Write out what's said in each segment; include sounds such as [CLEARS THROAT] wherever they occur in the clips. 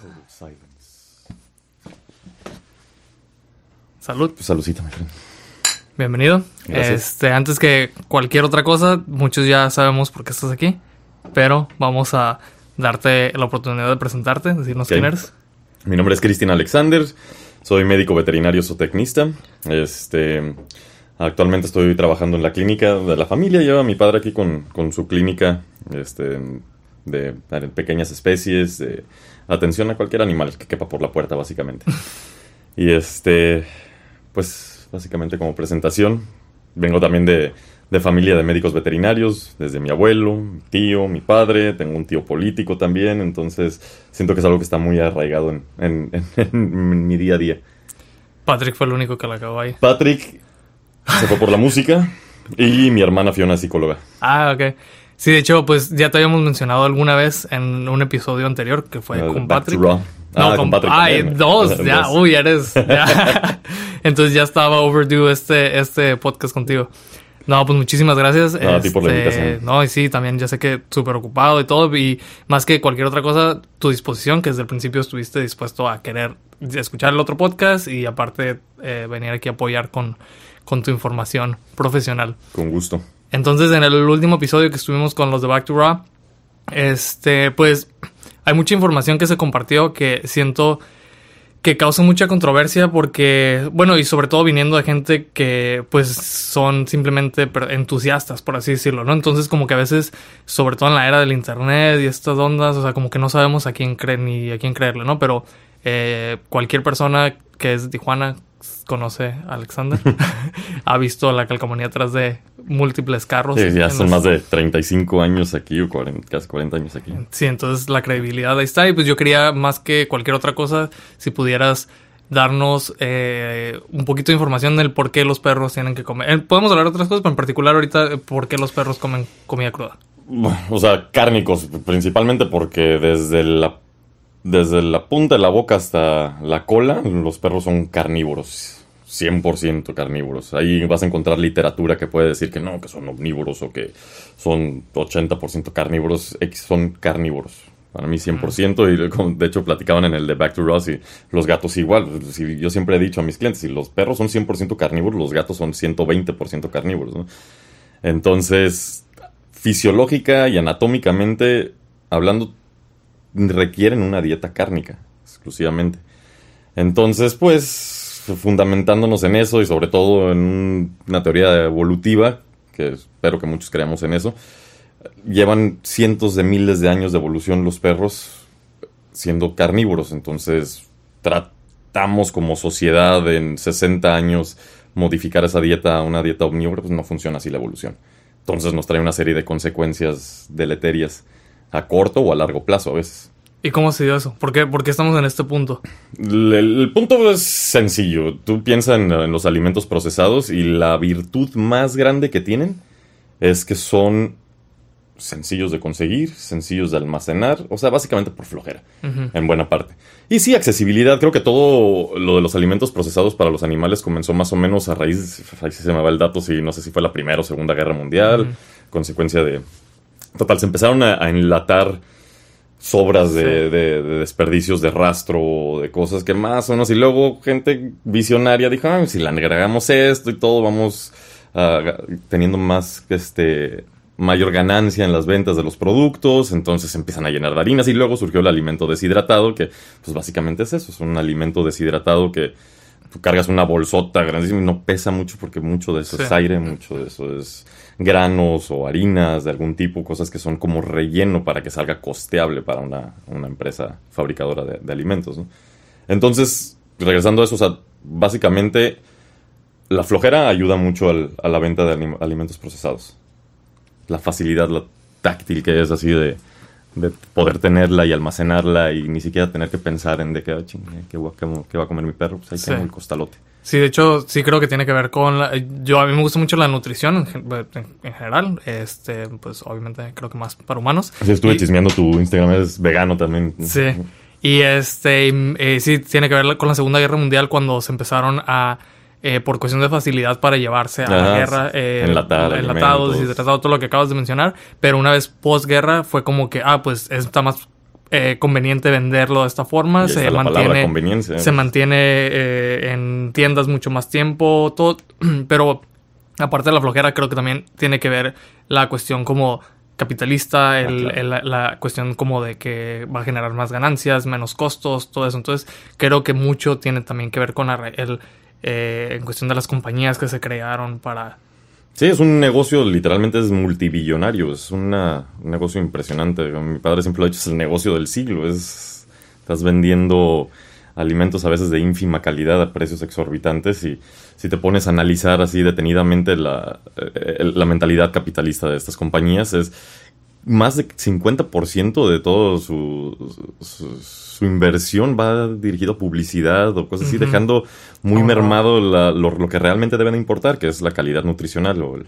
Total silence. Salud. Pues saludcita, mi friend. Bienvenido. Gracias. Este, antes que cualquier otra cosa, muchos ya sabemos por qué estás aquí, pero vamos a darte la oportunidad de presentarte, decirnos quién eres. Mi nombre es Cristian Alexander, soy médico veterinario zootecnista. Este, actualmente estoy trabajando en la clínica de la familia. Lleva a mi padre aquí con, con su clínica este, de, pequeñas especies, de atención a cualquier animal que quepa por la puerta, básicamente. [LAUGHS] y este, pues básicamente como presentación, vengo también de, de familia de médicos veterinarios, desde mi abuelo, mi tío, mi padre, tengo un tío político también, entonces siento que es algo que está muy arraigado en, en- en- [LAUGHS] en mi día a día. Patrick fue el único que la acabó ahí. Patrick se fue por la música y mi hermana Fiona es psicóloga. Ah, ok. Sí, de hecho, pues ya te habíamos mencionado alguna vez en un episodio anterior que fue Uh, con Patrick. No, Ah, con, Patrick Ay, también. dos, [LAUGHS] ya, Dos. uy, eres. ya. [LAUGHS] Entonces ya estaba overdue este, este podcast contigo. No, pues muchísimas gracias. No, a ti por la Este, invitación. No, y sí, también ya sé que súper ocupado y todo. Y más que cualquier otra cosa, tu disposición, que desde el principio estuviste dispuesto a querer escuchar el otro podcast y aparte eh, venir aquí a apoyar con, con tu información profesional. Con gusto. Entonces, en el último episodio que estuvimos con los de Back to Raw, este, pues hay mucha información que se compartió que siento que causa mucha controversia porque, bueno, y sobre todo viniendo de gente que pues son simplemente entusiastas, por así decirlo, ¿no? Entonces como que a veces, sobre todo en la era del internet y estas ondas, o sea, como que no sabemos a quién creer ni a quién creerle, ¿no? Pero eh, cualquier persona que es Tijuana conoce a Alexander, [LAUGHS] ha visto la calcamonía atrás de múltiples carros. Sí, ya son los- más de 35 años aquí o 40, casi 40 años aquí. Sí, entonces la credibilidad ahí está. Y pues yo quería, más que cualquier otra cosa, si pudieras darnos eh, un poquito de información del por qué los perros tienen que comer. Eh, podemos hablar de otras cosas, pero en particular ahorita, eh, por qué los perros comen comida cruda. O sea, cárnicos, principalmente porque desde la, desde la punta de la boca hasta la cola, los perros son carnívoros. 100% carnívoros. Ahí vas a encontrar literatura que puede decir que no, que son omnívoros o que son 80% carnívoros. X son carnívoros. Para mí 100%, y como de hecho platicaban en el de Back to Ross y los gatos igual. Si yo siempre he dicho a mis clientes, si los perros son 100% carnívoros, los gatos son 120% carnívoros. ¿no? Entonces, fisiológica y anatómicamente hablando, requieren una dieta cárnica, exclusivamente. Entonces, pues, fundamentándonos en eso y sobre todo en un- una teoría evolutiva, que espero que muchos creamos en eso, llevan cientos de miles de años de evolución los perros siendo carnívoros. Entonces, tratamos como sociedad en 60 años modificar esa dieta a una dieta omnívora, pues no funciona así la evolución. Entonces nos trae una serie de consecuencias deleterias a corto o a largo plazo a veces. ¿Y cómo se dio eso? ¿Por qué, por qué estamos en este punto? El, el punto es sencillo. Tú piensas en, en los alimentos procesados y la virtud más grande que tienen es que son sencillos de conseguir, sencillos de almacenar, o sea, básicamente por flojera, en buena parte. Y sí, accesibilidad. Creo que todo lo de los alimentos procesados para los animales comenzó más o menos a raíz, ahí se me va el dato, si no sé si fue la Primera o Segunda Guerra Mundial, consecuencia de... Total, se empezaron a, a enlatar sobras de, Sí. de- de desperdicios de rastro, de cosas que más o menos. Y luego gente visionaria dijo, "Ah, si le agregamos esto y todo, vamos teniendo más, este, mayor ganancia en las ventas de los productos. Entonces empiezan a llenar de harinas y luego surgió el alimento deshidratado, que pues básicamente es eso, es un alimento deshidratado que tú cargas una bolsota grandísima y no pesa mucho porque mucho de eso Sí. es aire, mucho de eso es granos o harinas de algún tipo, cosas que son como relleno para que salga costeable para una, una empresa fabricadora de, de alimentos. ¿no? Entonces, regresando a eso, o sea, básicamente la flojera ayuda mucho al- a la venta de alim- alimentos procesados. La facilidad, la táctil que es así de, de poder tenerla y almacenarla y ni siquiera tener que pensar en de "Ah, chingue, ¿qué, qué va a comer mi perro? Pues ahí Sí. tengo el costalote. Sí, de hecho, sí creo que tiene que ver con la... Yo, a mí me gusta mucho la nutrición en, gen- en- en general. Este, pues obviamente creo que más para humanos. Así estuve Y- chismeando tu Instagram, es vegano también. Sí. Y este, eh, sí, tiene que ver con la Segunda Guerra Mundial cuando se empezaron a, eh, por cuestión de facilidad para llevarse a la guerra, eh, Enlatar enlatados, todo lo que acabas de mencionar. Pero una vez posguerra fue como que, ah, pues está más eh, conveniente venderlo de esta forma. Se palabra mantiene, se mantiene eh, en tiendas mucho más tiempo, todo, [CLEARS THROAT] pero aparte de la flojera creo que también tiene que ver la cuestión como capitalista, el- claro. el- la, la cuestión como de que va a generar más ganancias, menos costos, todo eso. Entonces creo que mucho tiene también que ver con la, el, eh, en cuestión de las compañías que se crearon para... Sí, es un negocio, literalmente es multibillonario, es un negocio impresionante. Mi padre siempre lo ha dicho, es el negocio del siglo. Es, estás vendiendo alimentos a veces de ínfima calidad a precios exorbitantes y si te pones a analizar así detenidamente la, eh, la mentalidad capitalista de estas compañías es más de 50% de todo su, su, su inversión va dirigido a publicidad o cosas así, dejando muy mermado la- lo, lo que realmente deben de importar, que es la calidad nutricional. O el-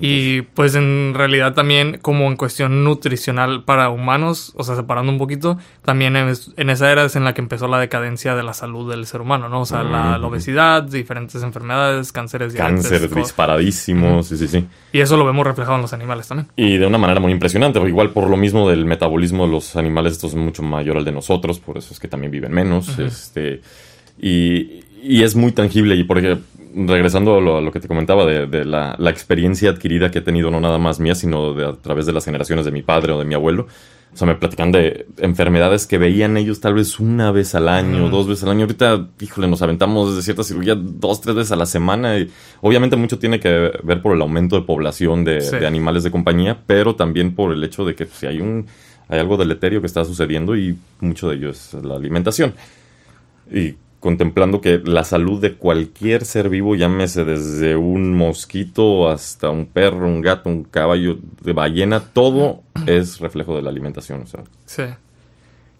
Y pues en realidad también como en cuestión nutricional para humanos, o sea, separando un poquito, también en esa era es en la que empezó la decadencia de la salud del ser humano, ¿no? O sea, la, la Ujú. obesidad, diferentes enfermedades, cánceres, cáncer co- disparadísimo, sí, sí, sí. Y eso lo vemos reflejado en los animales también. Y de una manera muy impresionante, igual por lo mismo del metabolismo de los animales, esto es mucho mayor al de nosotros, por eso es que también viven menos. Ujú. este, y, y es muy tangible, y porque regresando a lo, a lo que te comentaba de, de la, la experiencia adquirida que he tenido, no nada más mía, sino de, a través de las generaciones de mi padre o de mi abuelo. O sea, me platican de enfermedades que veían ellos tal vez una vez al año, dos veces al año. Ahorita, híjole, nos aventamos de cierta cirugía dos, tres veces a la semana. Y obviamente mucho tiene que ver por el aumento de población de, Sí. de animales de compañía, pero también por el hecho de que si hay un hay algo deleterio que está sucediendo y mucho de ello es la alimentación. Y contemplando que la salud de cualquier ser vivo, llámese desde un mosquito hasta un perro, un gato, un caballo de ballena, todo es reflejo de la alimentación. O sea, Sí.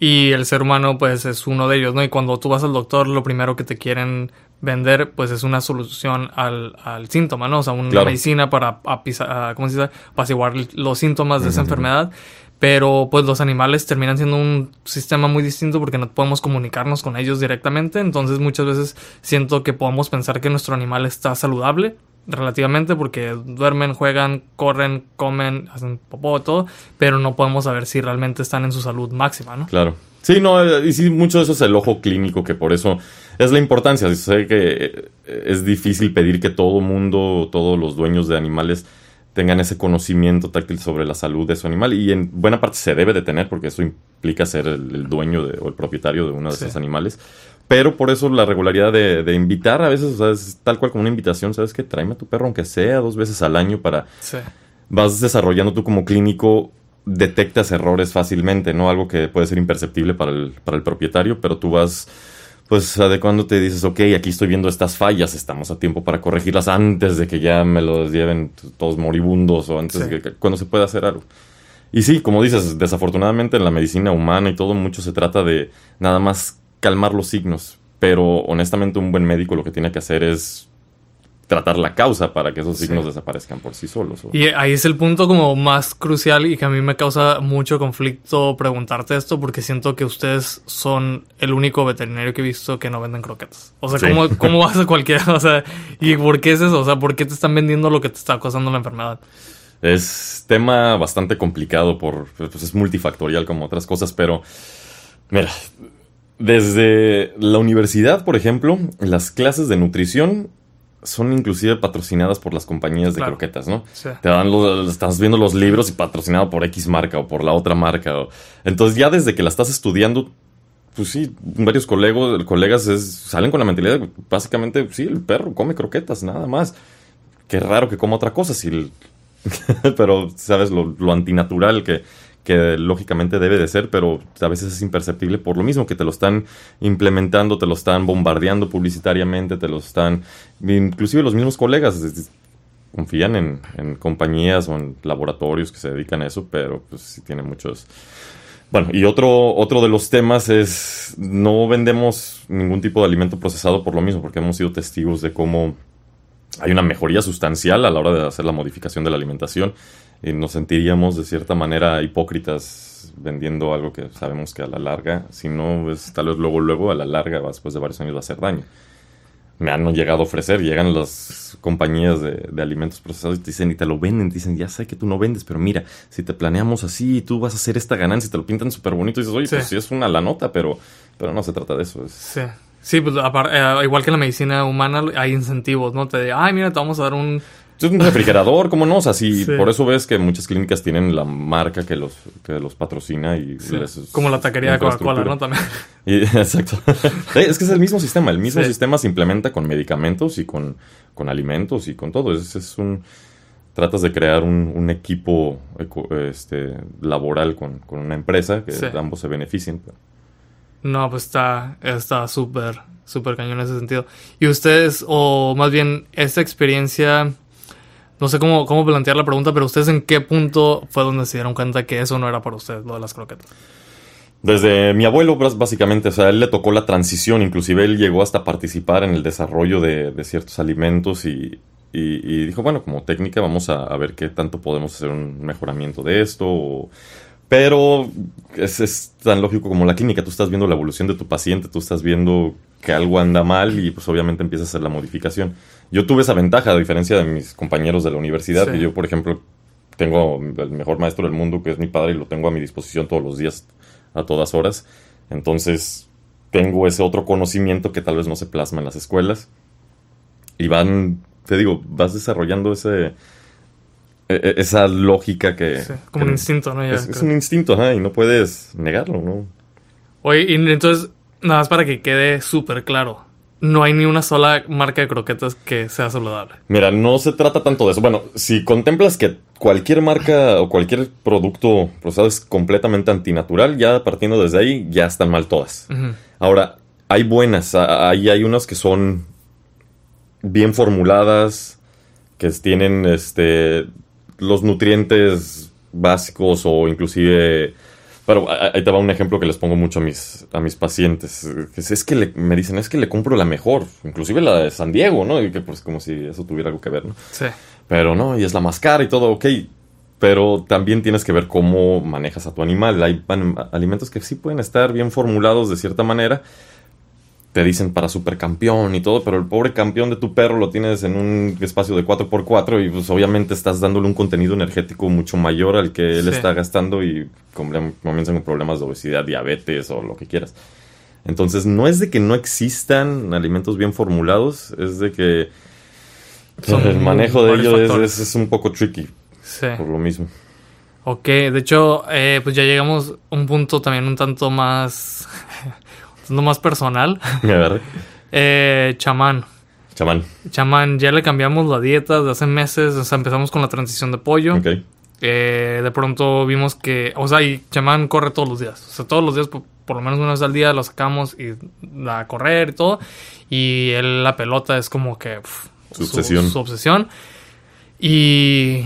Y el ser humano, pues, es uno de ellos, ¿no? Y cuando tú vas al doctor, lo primero que te quieren vender, pues, es una solución al, al síntoma, ¿no? O sea, una Claro. medicina para apisa- a- ¿cómo se dice? apaciguar los síntomas de esa enfermedad. Pero, pues, los animales terminan siendo un sistema muy distinto porque no podemos comunicarnos con ellos directamente. Entonces, muchas veces siento que podemos pensar que nuestro animal está saludable relativamente porque duermen, juegan, corren, comen, hacen popó, todo, pero no podemos saber si realmente están en su salud máxima, ¿no? Claro. Sí, no, y sí, mucho de eso es el ojo clínico, que por eso es la importancia. Sé que es difícil pedir que todo mundo, todos los dueños de animales tengan ese conocimiento táctil sobre la salud de su animal y en buena parte se debe de tener porque eso implica ser el, el dueño de- o el propietario de uno de Sí. esos animales. Pero por eso la regularidad de, de invitar a veces, o sea, es tal cual como una invitación, ¿sabes qué? Tráeme a tu perro aunque sea dos veces al año para Sí. vas desarrollando tú como clínico, detectas errores fácilmente, ¿no? Algo que puede ser imperceptible para el, para el propietario, pero tú vas, pues, adecuándote y dices, ok, aquí estoy viendo estas fallas, estamos a tiempo para corregirlas antes de que ya me los lleven todos moribundos o antes Sí. de que, cuando se pueda hacer algo. Y sí, como dices, desafortunadamente en la medicina humana y todo, mucho se trata de nada más calmar los signos, pero honestamente un buen médico lo que tiene que hacer es tratar la causa para que esos Sí. signos desaparezcan por sí solos. o- Y ahí es el punto como más crucial y que a mí me causa mucho conflicto preguntarte esto porque siento que ustedes son el único veterinario que he visto que no venden croquetas. O sea, Sí. ¿cómo, ¿cómo hace [LAUGHS] cualquiera? O sea, ¿y por qué es eso? O sea, ¿por qué te están vendiendo lo que te está causando la enfermedad? Es tema bastante complicado por pues es multifactorial como otras cosas, pero mira, desde la universidad, por ejemplo, las clases de nutrición son inclusive patrocinadas por las compañías de Claro. croquetas, ¿no? Sí. Te dan los, estás viendo los libros y patrocinado por X marca o por la otra marca. o- entonces ya desde que la estás estudiando, pues sí, varios colegos, colegas es- salen con la mentalidad de, básicamente, sí, el perro come croquetas, nada más. Qué raro que coma otra cosa, si el- [LAUGHS] pero sabes lo, lo antinatural que, que lógicamente debe de ser, pero a veces es imperceptible por lo mismo que te lo están implementando, te lo están bombardeando publicitariamente, te lo están, inclusive los mismos colegas confían en, en compañías o en laboratorios que se dedican a eso, pero pues sí tiene muchos... Bueno, y otro, otro de los temas es no vendemos ningún tipo de alimento procesado por lo mismo, porque hemos sido testigos de cómo hay una mejoría sustancial a la hora de hacer la modificación de la alimentación y nos sentiríamos de cierta manera hipócritas vendiendo algo que sabemos que a la larga, si no es tal vez luego luego a la larga después de varios años va a hacer daño. me han llegado a ofrecer. Llegan las compañías de, alimentos procesados y te dicen, y te lo venden, te dicen, ya sé que tú no vendes, pero mira, si te planeamos así, tú vas a hacer esta ganancia y te lo pintan súper bonito, y dices, oye, pues sí es una la nota, pero, pero no se trata de eso. Sí. Sí, pues eh, igual que en la medicina humana hay incentivos, ¿no? Te de, ay, mira, te vamos a dar un es un refrigerador, ¿cómo no? O sea, sí, por eso ves que muchas clínicas tienen la marca que los, que los patrocina y Como la taquería de Coca-Cola, ¿no? También. [LAUGHS] exacto. es que es el mismo sistema. El mismo sistema se implementa con medicamentos y con, con alimentos y con todo. Es, es un... Tratas de crear un, equipo este, laboral con, una empresa que ambos se beneficien. No, pues está está súper, súper cañón en ese sentido. Y ustedes, o más bien, esta experiencia no sé cómo, cómo plantear la pregunta, pero ¿ustedes en qué punto fue donde se dieron cuenta que eso no era para ustedes, lo de las croquetas? Desde mi abuelo, básicamente, o sea, él le tocó la transición, inclusive él llegó hasta participar en el desarrollo de, ciertos alimentos y, dijo, bueno, como técnica vamos a, ver qué tanto podemos hacer un mejoramiento de esto. pero es, es, tan lógico como la clínica, tú estás viendo la evolución de tu paciente, tú estás viendo que algo anda mal y pues obviamente empiezas a hacer la modificación. Yo tuve esa ventaja, a diferencia de mis compañeros de la universidad, que yo, por ejemplo, tengo el mejor maestro del mundo, que es mi padre, y lo tengo a mi disposición todos los días, a todas horas. Entonces, tengo ese otro conocimiento que tal vez no se plasma en las escuelas. Y van, te digo, vas desarrollando ese, e, e, esa lógica que... como un instinto, ¿no? es, un instinto, ajá, y no puedes negarlo, ¿no? Oye, y entonces, nada más para que quede súper claro no hay ni una sola marca de croquetas que sea saludable. Mira, no se trata tanto de eso. Bueno, si contemplas que cualquier marca o cualquier producto procesado es completamente antinatural, ya partiendo desde ahí, ya están mal todas. Ahora, hay buenas, ahí hay unas que son bien formuladas, que tienen este los nutrientes básicos o inclusive pero ahí te va un ejemplo que les pongo mucho a mis, a mis pacientes. Es, que me dicen, es que le compro la mejor, inclusive la de San Diego, ¿no? Y que pues como si eso tuviera algo que ver, ¿no? Sí. Pero no, y es la más cara y todo, ok. Pero también tienes que ver cómo manejas a tu animal. Hay alimentos que sí pueden estar bien formulados de cierta manera, te dicen para supercampeón y todo, pero el pobre campeón de tu perro lo tienes en un espacio de 4x4 y pues obviamente estás dándole un contenido energético mucho mayor al que él está gastando y comienzan con problemas de obesidad, diabetes o lo que quieras. Entonces no es de que no existan alimentos bien formulados, es de que el manejo de ellos es, un poco tricky. Por lo mismo. Ok, de hecho, eh, pues ya llegamos a un punto también un tanto más no más personal. [LAUGHS] eh, chamán. Chamán. Chamán, ya le cambiamos la dieta de hace meses, o sea, empezamos con la transición de pollo. Ok. Eh, de pronto vimos que, o sea, y chamán corre todos los días. O sea, todos los días, por, lo menos una vez al día, lo sacamos y a correr y todo. Y él, la pelota es como que su, obsesión. Su obsesión. Y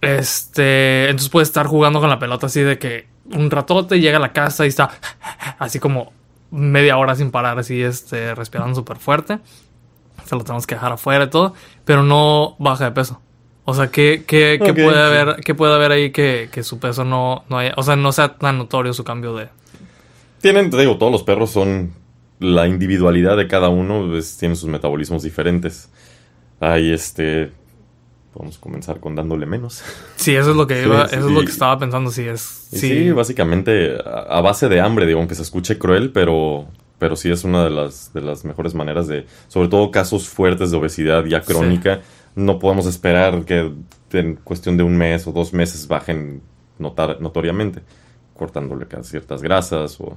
este, entonces puede estar jugando con la pelota así de que un ratote llega a la casa y está así como media hora sin parar, así, este, respirando súper fuerte. Se lo tenemos que dejar afuera y todo, pero no baja de peso. O sea, ¿qué, qué, qué puede, haber, qué puede haber ahí que, que su peso no, no haya, o sea, no sea tan notorio su cambio de... Tienen, te digo, todos los perros son la individualidad de cada uno, pues, tienen sus metabolismos diferentes. Hay este Vamos a comenzar con dándole menos. Sí, eso es lo que iba, eso es lo que estaba pensando, sí es. Sí. básicamente a, base de hambre, digo, aunque se escuche cruel, pero, pero sí es una de las, de las mejores maneras de, sobre todo casos fuertes de obesidad ya crónica, no podemos esperar que en cuestión de un mes o dos meses bajen notar, notoriamente, cortándole ciertas grasas o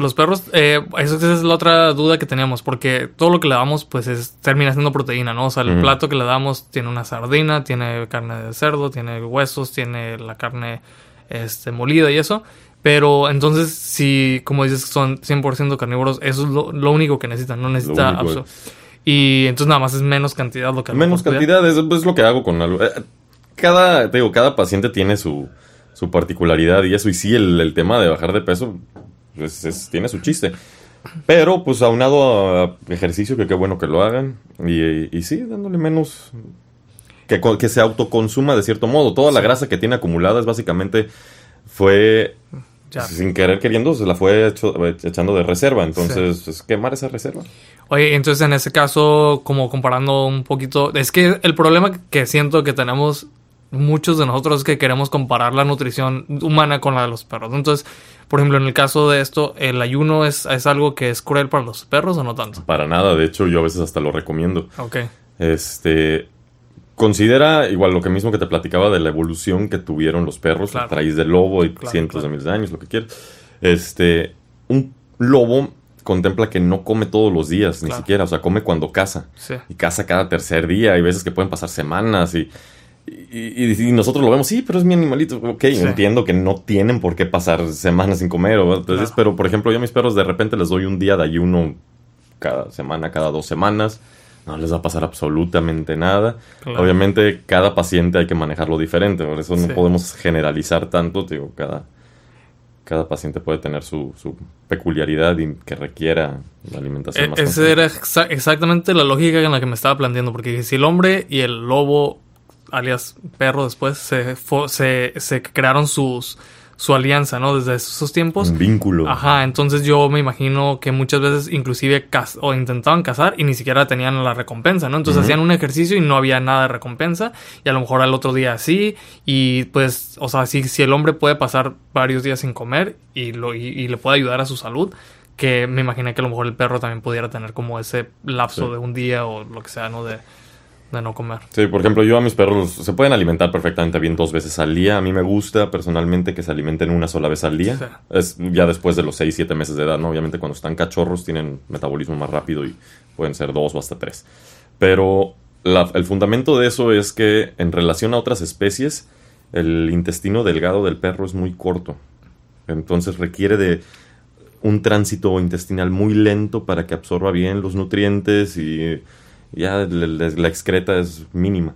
los perros, eh, eso es la otra duda que teníamos, porque todo lo que le damos, pues es, termina siendo proteína, ¿no? O sea, el plato que le damos tiene una sardina, tiene carne de cerdo, tiene huesos, tiene la carne este, molida y eso. Pero entonces, si, como dices, son 100% carnívoros, eso es lo, único que necesitan, no necesita Y entonces nada más es menos cantidad lo que Menos cantidad es, lo que hago con algo. Eh, cada, digo, cada paciente tiene su, su particularidad y eso. Y sí, el, el tema de bajar de peso tiene su chiste. Pero, pues, aunado a ejercicio, que qué bueno que lo hagan. Y, y sí, dándole menos. Que, que se autoconsuma de cierto modo. Toda la grasa que tiene acumulada es básicamente. Fue Ya. Sin querer queriendo, se la fue hecho- echando de reserva. Entonces, es quemar esa reserva. Oye, entonces en ese caso, como comparando un poquito, es que el problema que siento que tenemos muchos de nosotros es que queremos comparar la nutrición humana con la de los perros. Entonces, por ejemplo, en el caso de esto, ¿el ayuno es, es algo que es cruel para los perros o no tanto? Para nada. De hecho, yo a veces hasta lo recomiendo. Ok, Este. Considera igual lo que mismo que te platicaba de la evolución que tuvieron los perros Claro. a raíz del lobo y Claro, cientos claro. de miles de años, lo que quieras. Este. Un lobo contempla que no come todos los días, ni siquiera. O sea, come cuando caza. sí. y caza cada tercer día. Hay veces que pueden pasar semanas y, y, nosotros lo vemos, sí, pero es mi animalito. Ok, Sí. entiendo que no tienen por qué pasar semanas sin comer. o- entonces. Pero, por ejemplo, yo a mis perros de repente les doy un día de ayuno cada semana, cada dos semanas. No les va a pasar absolutamente nada. Claro. Obviamente, cada paciente hay que manejarlo diferente. Por eso Sí. no podemos generalizar tanto. Digo, cada, cada paciente puede tener su, su peculiaridad y que requiera la alimentación E- más Esa era exa- exactamente la lógica en la que me estaba planteando, porque si el hombre y el lobo, alias perro después, se, se, se crearon sus, su alianza, ¿no? Desde esos tiempos. Un vínculo. Ajá, entonces yo me imagino que muchas veces inclusive caz- o intentaban cazar y ni siquiera tenían la recompensa, ¿no? Entonces hacían un ejercicio y no había nada de recompensa y a lo mejor al otro día sí y pues, o sea, si, si el hombre puede pasar varios días sin comer y, lo, y, y le puede ayudar a su salud, que me imaginé que a lo mejor el perro también pudiera tener como ese lapso Sí. de un día o lo que sea, ¿no? De, de no comer. Sí, por ejemplo, yo a mis perros se pueden alimentar perfectamente bien dos veces al día. A mí me gusta personalmente que se alimenten una sola vez al día. Sí. Es ya después de los 6, 7 meses de edad, ¿no? Obviamente cuando están cachorros tienen metabolismo más rápido y pueden ser dos o hasta tres. Pero la- el fundamento de eso es que en relación a otras especies, el intestino delgado del perro es muy corto. Entonces requiere de un tránsito intestinal muy lento para que absorba bien los nutrientes y ya la excreta es mínima.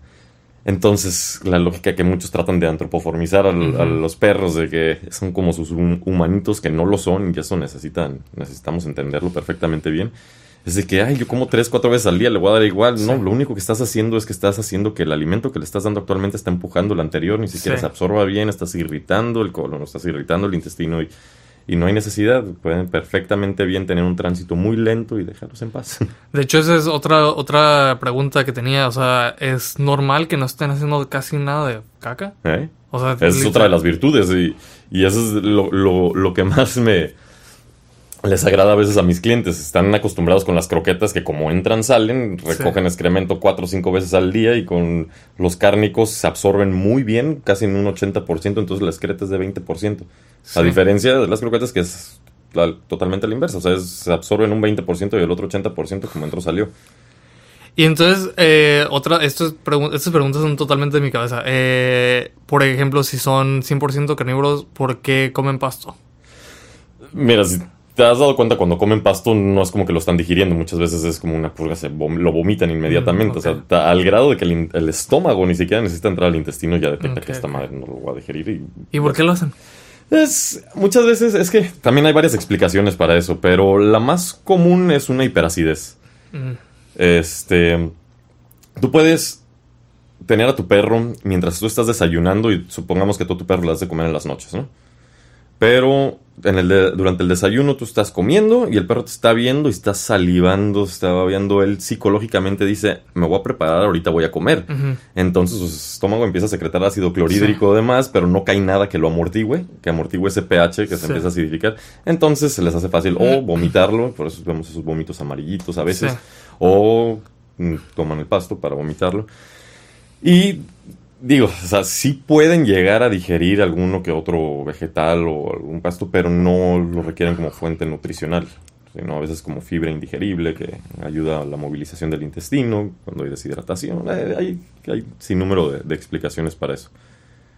Entonces, la lógica que muchos tratan de antropoformizar al- Ujú. a los perros, de que son como sus hum- humanitos que no lo son, y eso necesitan, necesitamos entenderlo perfectamente bien. Es de que, ay, yo como tres, cuatro veces al día, le voy a dar igual. No, lo único que estás haciendo es que estás haciendo que el alimento que le estás dando actualmente está empujando el anterior, ni siquiera Sí. se absorba bien, estás irritando el colon, estás irritando el intestino y, y no hay necesidad. Pueden perfectamente bien tener un tránsito muy lento y dejarlos en paz. [LAUGHS] De hecho, esa es otra, otra pregunta que tenía. O sea, ¿es normal que no estén haciendo casi nada de caca? ¿Eh? O sea, Esa es literal- otra de las virtudes y, y eso es lo, lo- lo que más me les agrada a veces a mis clientes. Están acostumbrados con las croquetas que como entran salen, recogen excremento cuatro o cinco veces al día y con los cárnicos se absorben muy bien, casi en un 80%, entonces la excreta es de 20%. A Sí. diferencia de las croquetas que es la- totalmente la inversa, o sea, es- se absorben un 20% y el otro 80% como entró salió. Y entonces, eh, otra, pregun- estas preguntas son totalmente de mi cabeza. Eh, por ejemplo, si son 100% carnívoros, ¿por qué comen pasto? Mira, si te has dado cuenta cuando comen pasto no es como que lo están digiriendo, muchas veces es como una purga, se vom- lo vomitan inmediatamente, Mm, o sea, al grado de que el, estómago ni siquiera necesita entrar al intestino ya detecta que esta madre no lo va a digerir. Y, ¿Y por qué lo hacen? Es, muchas veces es que también hay varias explicaciones para eso, pero la más común es una hiperacidez. Mm, Este, tú puedes tener a tu perro mientras tú estás desayunando y supongamos que tú tu perro le das de comer en las noches, ¿no? Pero en el de- durante el desayuno tú estás comiendo y el perro te está viendo y está salivando, está babeando. Él psicológicamente dice, me voy a preparar, ahorita voy a comer. Entonces su estómago empieza a secretar ácido clorhídrico y demás, pero no cae nada que lo amortigüe, que amortigüe ese pH que se Sí. empieza a acidificar. Entonces se les hace fácil o vomitarlo, por eso vemos esos vómitos amarillitos a veces, Sí. o mm, toman el pasto para vomitarlo. Y digo, o sea, sí pueden llegar a digerir alguno que otro vegetal o algún pasto, pero no lo requieren como fuente nutricional. Sino a veces como fibra indigerible que ayuda a la movilización del intestino cuando hay deshidratación. Eh, Hay, hay sin número de, de explicaciones para eso.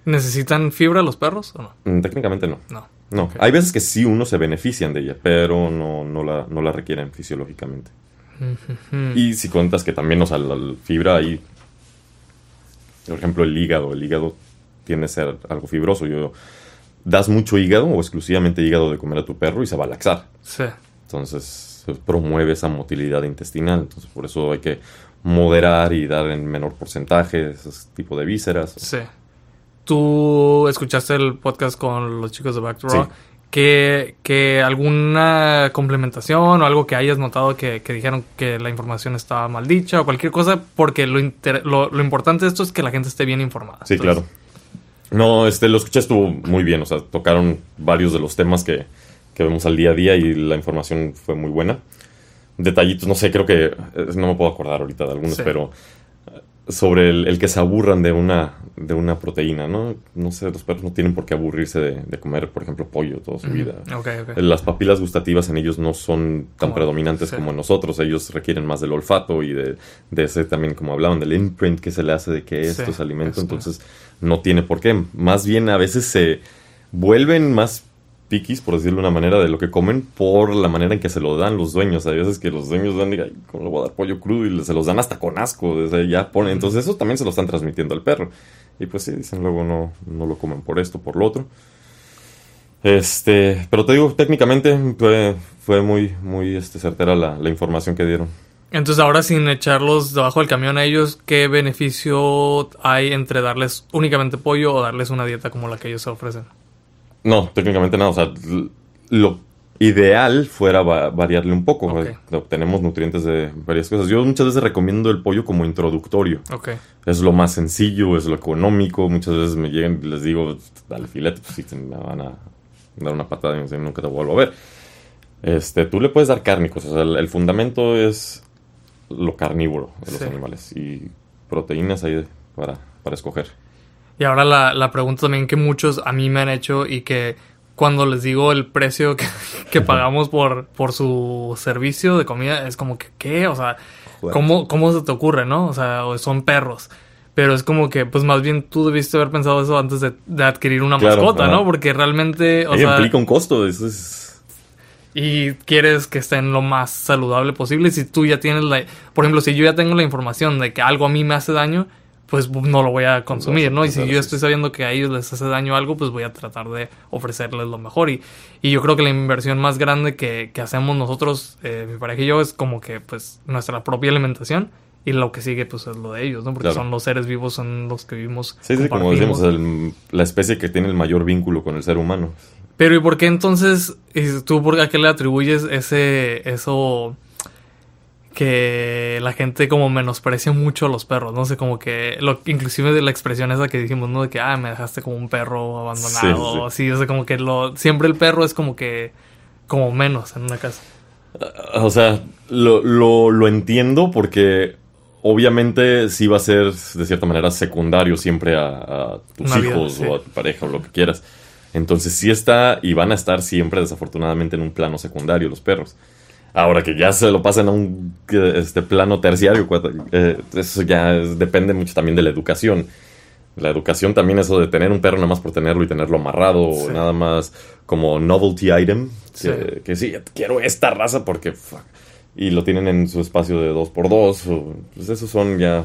¿Necesitan fibra los perros o no? Mm, Técnicamente no. No. No, Ok. hay veces que sí uno se benefician de ella, pero no, no, la, no la requieren fisiológicamente. Y si cuentas que también, o sea, la, la fibra ahí, por ejemplo, el hígado, el hígado tiende a ser algo fibroso. Yo, das mucho hígado o exclusivamente hígado de comer a tu perro y se va a laxar. Sí. Entonces, promueve esa motilidad intestinal. Entonces, por eso hay que moderar y dar en menor porcentaje ese tipo de vísceras. Sí. Tú escuchaste el podcast con los chicos de Back to Raw. Sí. Que, que alguna complementación o algo que hayas notado que, que dijeron que la información estaba mal dicha o cualquier cosa, porque lo, inter- lo, lo importante de esto es que la gente esté bien informada. Sí, Entonces, claro. No, este, lo escuché estuvo muy bien, o sea, tocaron varios de los temas que, que vemos al día a día y la información fue muy buena. Detallitos, no sé, creo que, eh, no me puedo acordar ahorita de algunos, Sí. pero sobre el, el que se aburran de una, de una proteína, ¿no? No sé, los perros no tienen por qué aburrirse de, de comer, por ejemplo, pollo toda su vida. Ok, ok. Las papilas gustativas en ellos no son tan Como- predominantes sí. como en nosotros. Ellos requieren más del olfato y de, de ese también, como hablaban, del imprint que se le hace de que esto Sí, es alimento. esto. Entonces, no tiene por qué. Más bien, a veces se vuelven más piquis, por decirlo de una manera, de lo que comen por la manera en que se lo dan los dueños. Hay veces que los dueños dan, "Ay, ¿cómo le voy a dar pollo crudo? Y se los dan hasta con asco. Desde ya ponen. Entonces, eso también se lo están transmitiendo al perro. Y pues sí, dicen luego no, no lo comen por esto, por lo otro. Este, pero te digo, técnicamente fue, fue muy, muy este, certera la, la información que dieron. Entonces ahora sin echarlos debajo del camión a ellos, ¿qué beneficio hay entre darles únicamente pollo o darles una dieta como la que ellos ofrecen? No, técnicamente nada. O sea, lo ideal fuera va- variarle un poco. Ok. ¿no? Obtenemos nutrientes de varias cosas. Yo muchas veces recomiendo el pollo como introductorio. Ok. Es lo más sencillo, es lo económico. Muchas veces me llegan y les digo, dale filete, pues sí, te me van a dar una patada y nunca te vuelvo a ver. Este, tú le puedes dar cárnicos. O sea, el, el fundamento es lo carnívoro de los Sí. animales. Y proteínas ahí para, para escoger. Y ahora la, la pregunta también que muchos a mí me han hecho y que cuando les digo el precio que, [LAUGHS] que pagamos por, por su servicio de comida es como que, ¿qué? O sea. ¿cómo, ¿cómo se te ocurre, no? O sea, son perros. Pero es como que, pues más bien tú debiste haber pensado eso antes de, de adquirir una Claro, mascota, ajá. ¿no? Porque realmente, o sea, implica un costo. Eso es... y quieres que estén lo más saludable posible. Si tú ya tienes la, por ejemplo, si yo ya tengo la información de que algo a mí me hace daño, pues no lo voy a consumir, ¿no? Y si yo estoy sabiendo que a ellos les hace daño algo, pues voy a tratar de ofrecerles lo mejor. Y, y yo creo que la inversión más grande que, que hacemos nosotros, eh, mi pareja y yo, es como que pues nuestra propia alimentación. Y lo que sigue, pues, es lo de ellos, ¿no? Porque Claro. son los seres vivos, son los que vivimos. Sí, sí, como decimos, el- la especie que tiene el mayor vínculo con el ser humano. Pero ¿y por qué entonces y tú por a qué le atribuyes ese eso que la gente como menosprecia mucho a los perros, no sé, como que lo inclusive de la expresión esa que dijimos, ¿no? De que ah, me dejaste como un perro abandonado, Sí, sí. o así, o sea, como que lo siempre el perro es como que como menos en una casa. Ah, O sea, lo, lo, lo entiendo porque obviamente sí va a ser de cierta manera secundario siempre a, a tus hijos sí. o a tu pareja o lo que quieras. Entonces sí está y van a estar siempre desafortunadamente en un plano secundario los perros. Ahora que ya se lo pasan a un este, plano terciario, eh, eso ya es- depende mucho también de la educación. La educación también eso de tener un perro nada más por tenerlo y tenerlo amarrado o nada más como novelty item. Sí. Que, que sí, quiero esta raza porque... fuck, y lo tienen en su espacio de 2x2. O, pues esos son ya,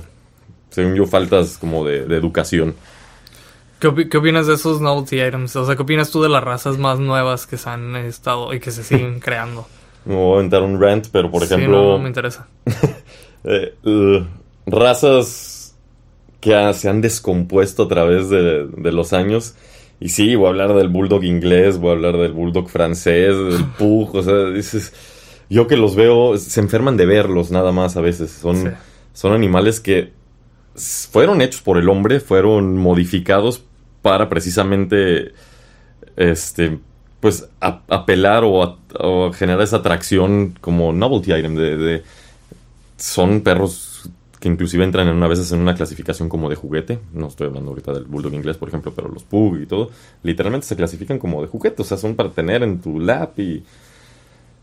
según yo, faltas como de, de educación. ¿Qué, qué opinas de esos novelty items? O sea, ¿qué opinas tú de las razas más nuevas que se han estado y que se siguen [LAUGHS] creando? No voy a entrar un rant, pero por Sí, ejemplo... no, no me interesa. [LAUGHS] eh, uh, razas que ha- se han descompuesto a través de, de los años. Y sí, voy a hablar del bulldog inglés, voy a hablar del bulldog francés, del [LAUGHS] pug, o sea, dices, yo que los veo, se enferman de verlos nada más a veces. Son, Sí. son animales que fueron hechos por el hombre, fueron modificados para precisamente, este, pues, a- apelar o, generar esa atracción como novelty item de- son perros que inclusive entran en una veces en una clasificación como de juguete. No estoy hablando ahorita del bulldog inglés, por ejemplo, pero los pug y todo, literalmente se clasifican como de juguete, o sea, son para tener en tu lap y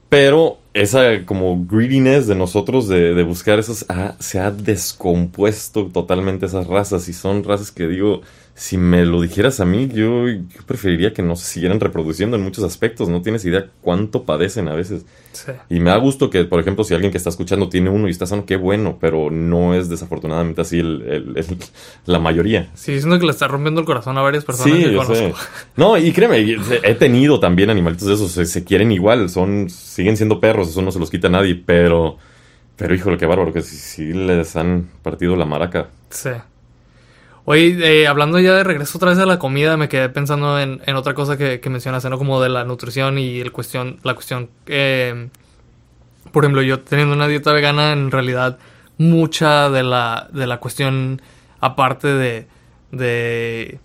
pero esa como greediness de nosotros de, de buscar esos ah, se ha descompuesto totalmente esas razas y son razas que digo si me lo dijeras a mí yo, yo preferiría que no se siguieran reproduciendo en muchos aspectos no tienes idea cuánto padecen a veces Sí. y me da gusto que, por ejemplo, si alguien que está escuchando tiene uno y está sano, qué bueno, pero no es desafortunadamente así el, el- el- la mayoría. Sí, siento que le está rompiendo el corazón a varias personas Sí, que yo sé. conozco. No, y créeme, he tenido también animalitos de esos, se, se quieren igual, son, siguen siendo perros, eso no se los quita a nadie, pero, pero híjole, qué bárbaro, que sí, sí les han partido la maraca. Sí. Oye, eh, hablando ya de regreso otra vez a la comida, me quedé pensando en, en otra cosa que, que mencionaste, ¿no? Como de la nutrición y el cuestión, la cuestión, eh, por ejemplo, yo teniendo una dieta vegana, en realidad mucha de la, de la cuestión, aparte de, de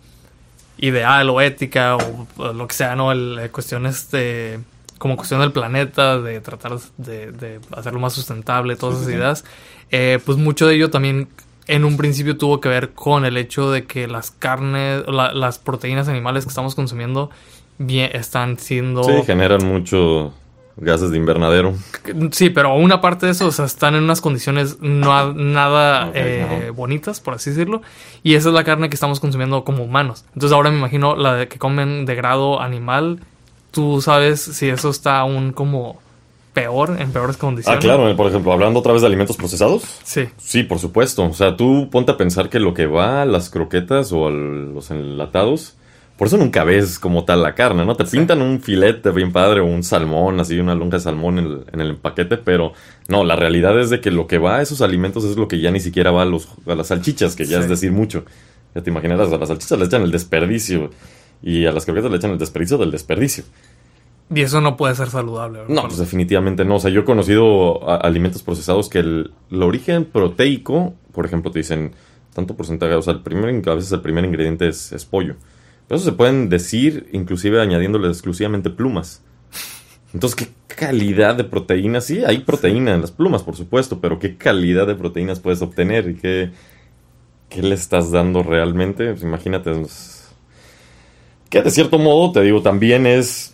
ideal o ética o, o lo que sea, ¿no? El, la cuestión este como cuestión del planeta, de tratar de, de hacerlo más sustentable, todas esas ideas, eh, pues mucho de ello también en un principio tuvo que ver con el hecho de que las carnes, la- las proteínas animales que estamos consumiendo bien, están siendo... Sí, generan mucho gases de invernadero. Sí, pero una parte de eso, o sea, están en unas condiciones no nada eh, bonitas, por así decirlo. Y esa es la carne que estamos consumiendo como humanos. Entonces ahora me imagino la de que comen de grado animal. Tú sabes si eso está aún como peor, en peores Ah, condiciones. claro, por ejemplo, hablando otra vez de alimentos procesados. Sí, Sí, por supuesto. O sea, tú ponte a pensar que lo que va a las croquetas o a los enlatados, por eso nunca ves como tal la carne, ¿no? Te pintan un filete bien padre o un salmón, así una lonja de salmón en el, en el empaquete, pero no, la realidad es de que lo que va a esos alimentos es lo que ya ni siquiera va a, los, a las salchichas, que ya Sí. es decir mucho. Ya te imaginarás, a las salchichas le echan el desperdicio y a las croquetas le echan el desperdicio del desperdicio. Y eso no puede ser saludable. ¿verdad? No, pues definitivamente no. O sea, yo he conocido alimentos procesados que el, el origen proteico, por ejemplo, te dicen tanto porcentaje, o sea, el primer, a veces el primer ingrediente es, es pollo. Pero eso se pueden decir inclusive añadiéndole exclusivamente plumas. Entonces, ¿qué calidad de proteínas? Sí, hay proteína en las plumas, por supuesto, pero ¿qué calidad de proteínas puedes obtener? ¿Y qué, qué le estás dando realmente? Pues imagínate. es- Que de cierto modo, te digo, también es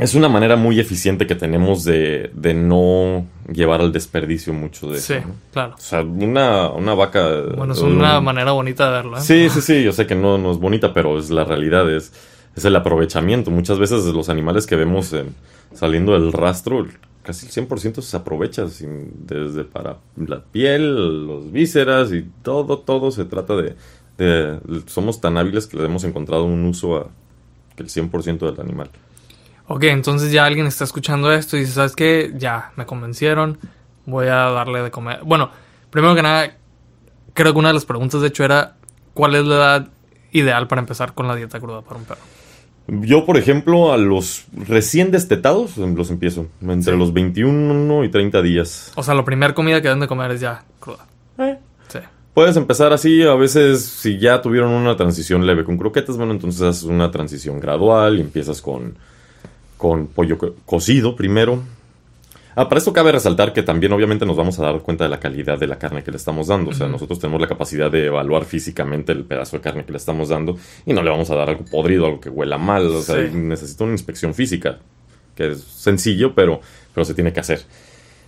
es una manera muy eficiente que tenemos de, de no llevar al desperdicio mucho de Sí, eso. ¿no? claro. O sea, una, una vaca... Bueno, es una un- manera bonita de verlo. ¿eh? Sí, sí, sí, yo sé que no, no es bonita, pero es la realidad, es, es el aprovechamiento. Muchas veces los animales que vemos en- saliendo del rastro, casi el 100% se aprovecha, sin- desde para la piel, los vísceras y todo, todo se trata de... de- somos tan hábiles que le hemos encontrado un uso a que el 100% del animal. Ok, entonces ya alguien está escuchando esto y dice, ¿sabes qué? Ya, me convencieron, voy a darle de comer. Bueno, primero que nada, creo que una de las preguntas de hecho era, ¿cuál es la edad ideal para empezar con la dieta cruda para un perro? Yo, por ejemplo, a los recién destetados los empiezo, entre Sí. los 21 y 30 días. O sea, la primera comida que deben de comer es ya cruda. Sí. Puedes empezar así, a veces si ya tuvieron una transición leve con croquetas, bueno, entonces haces una transición gradual y empiezas con, con pollo co- cocido primero. Ah, para esto cabe resaltar que también obviamente nos vamos a dar cuenta de la calidad de la carne que le estamos dando. O sea, nosotros tenemos la capacidad de evaluar físicamente el pedazo de carne que le estamos dando y no le vamos a dar algo podrido, algo que huela mal. O sea, Sí. necesita una inspección física, que es sencillo, pero, pero se tiene que hacer.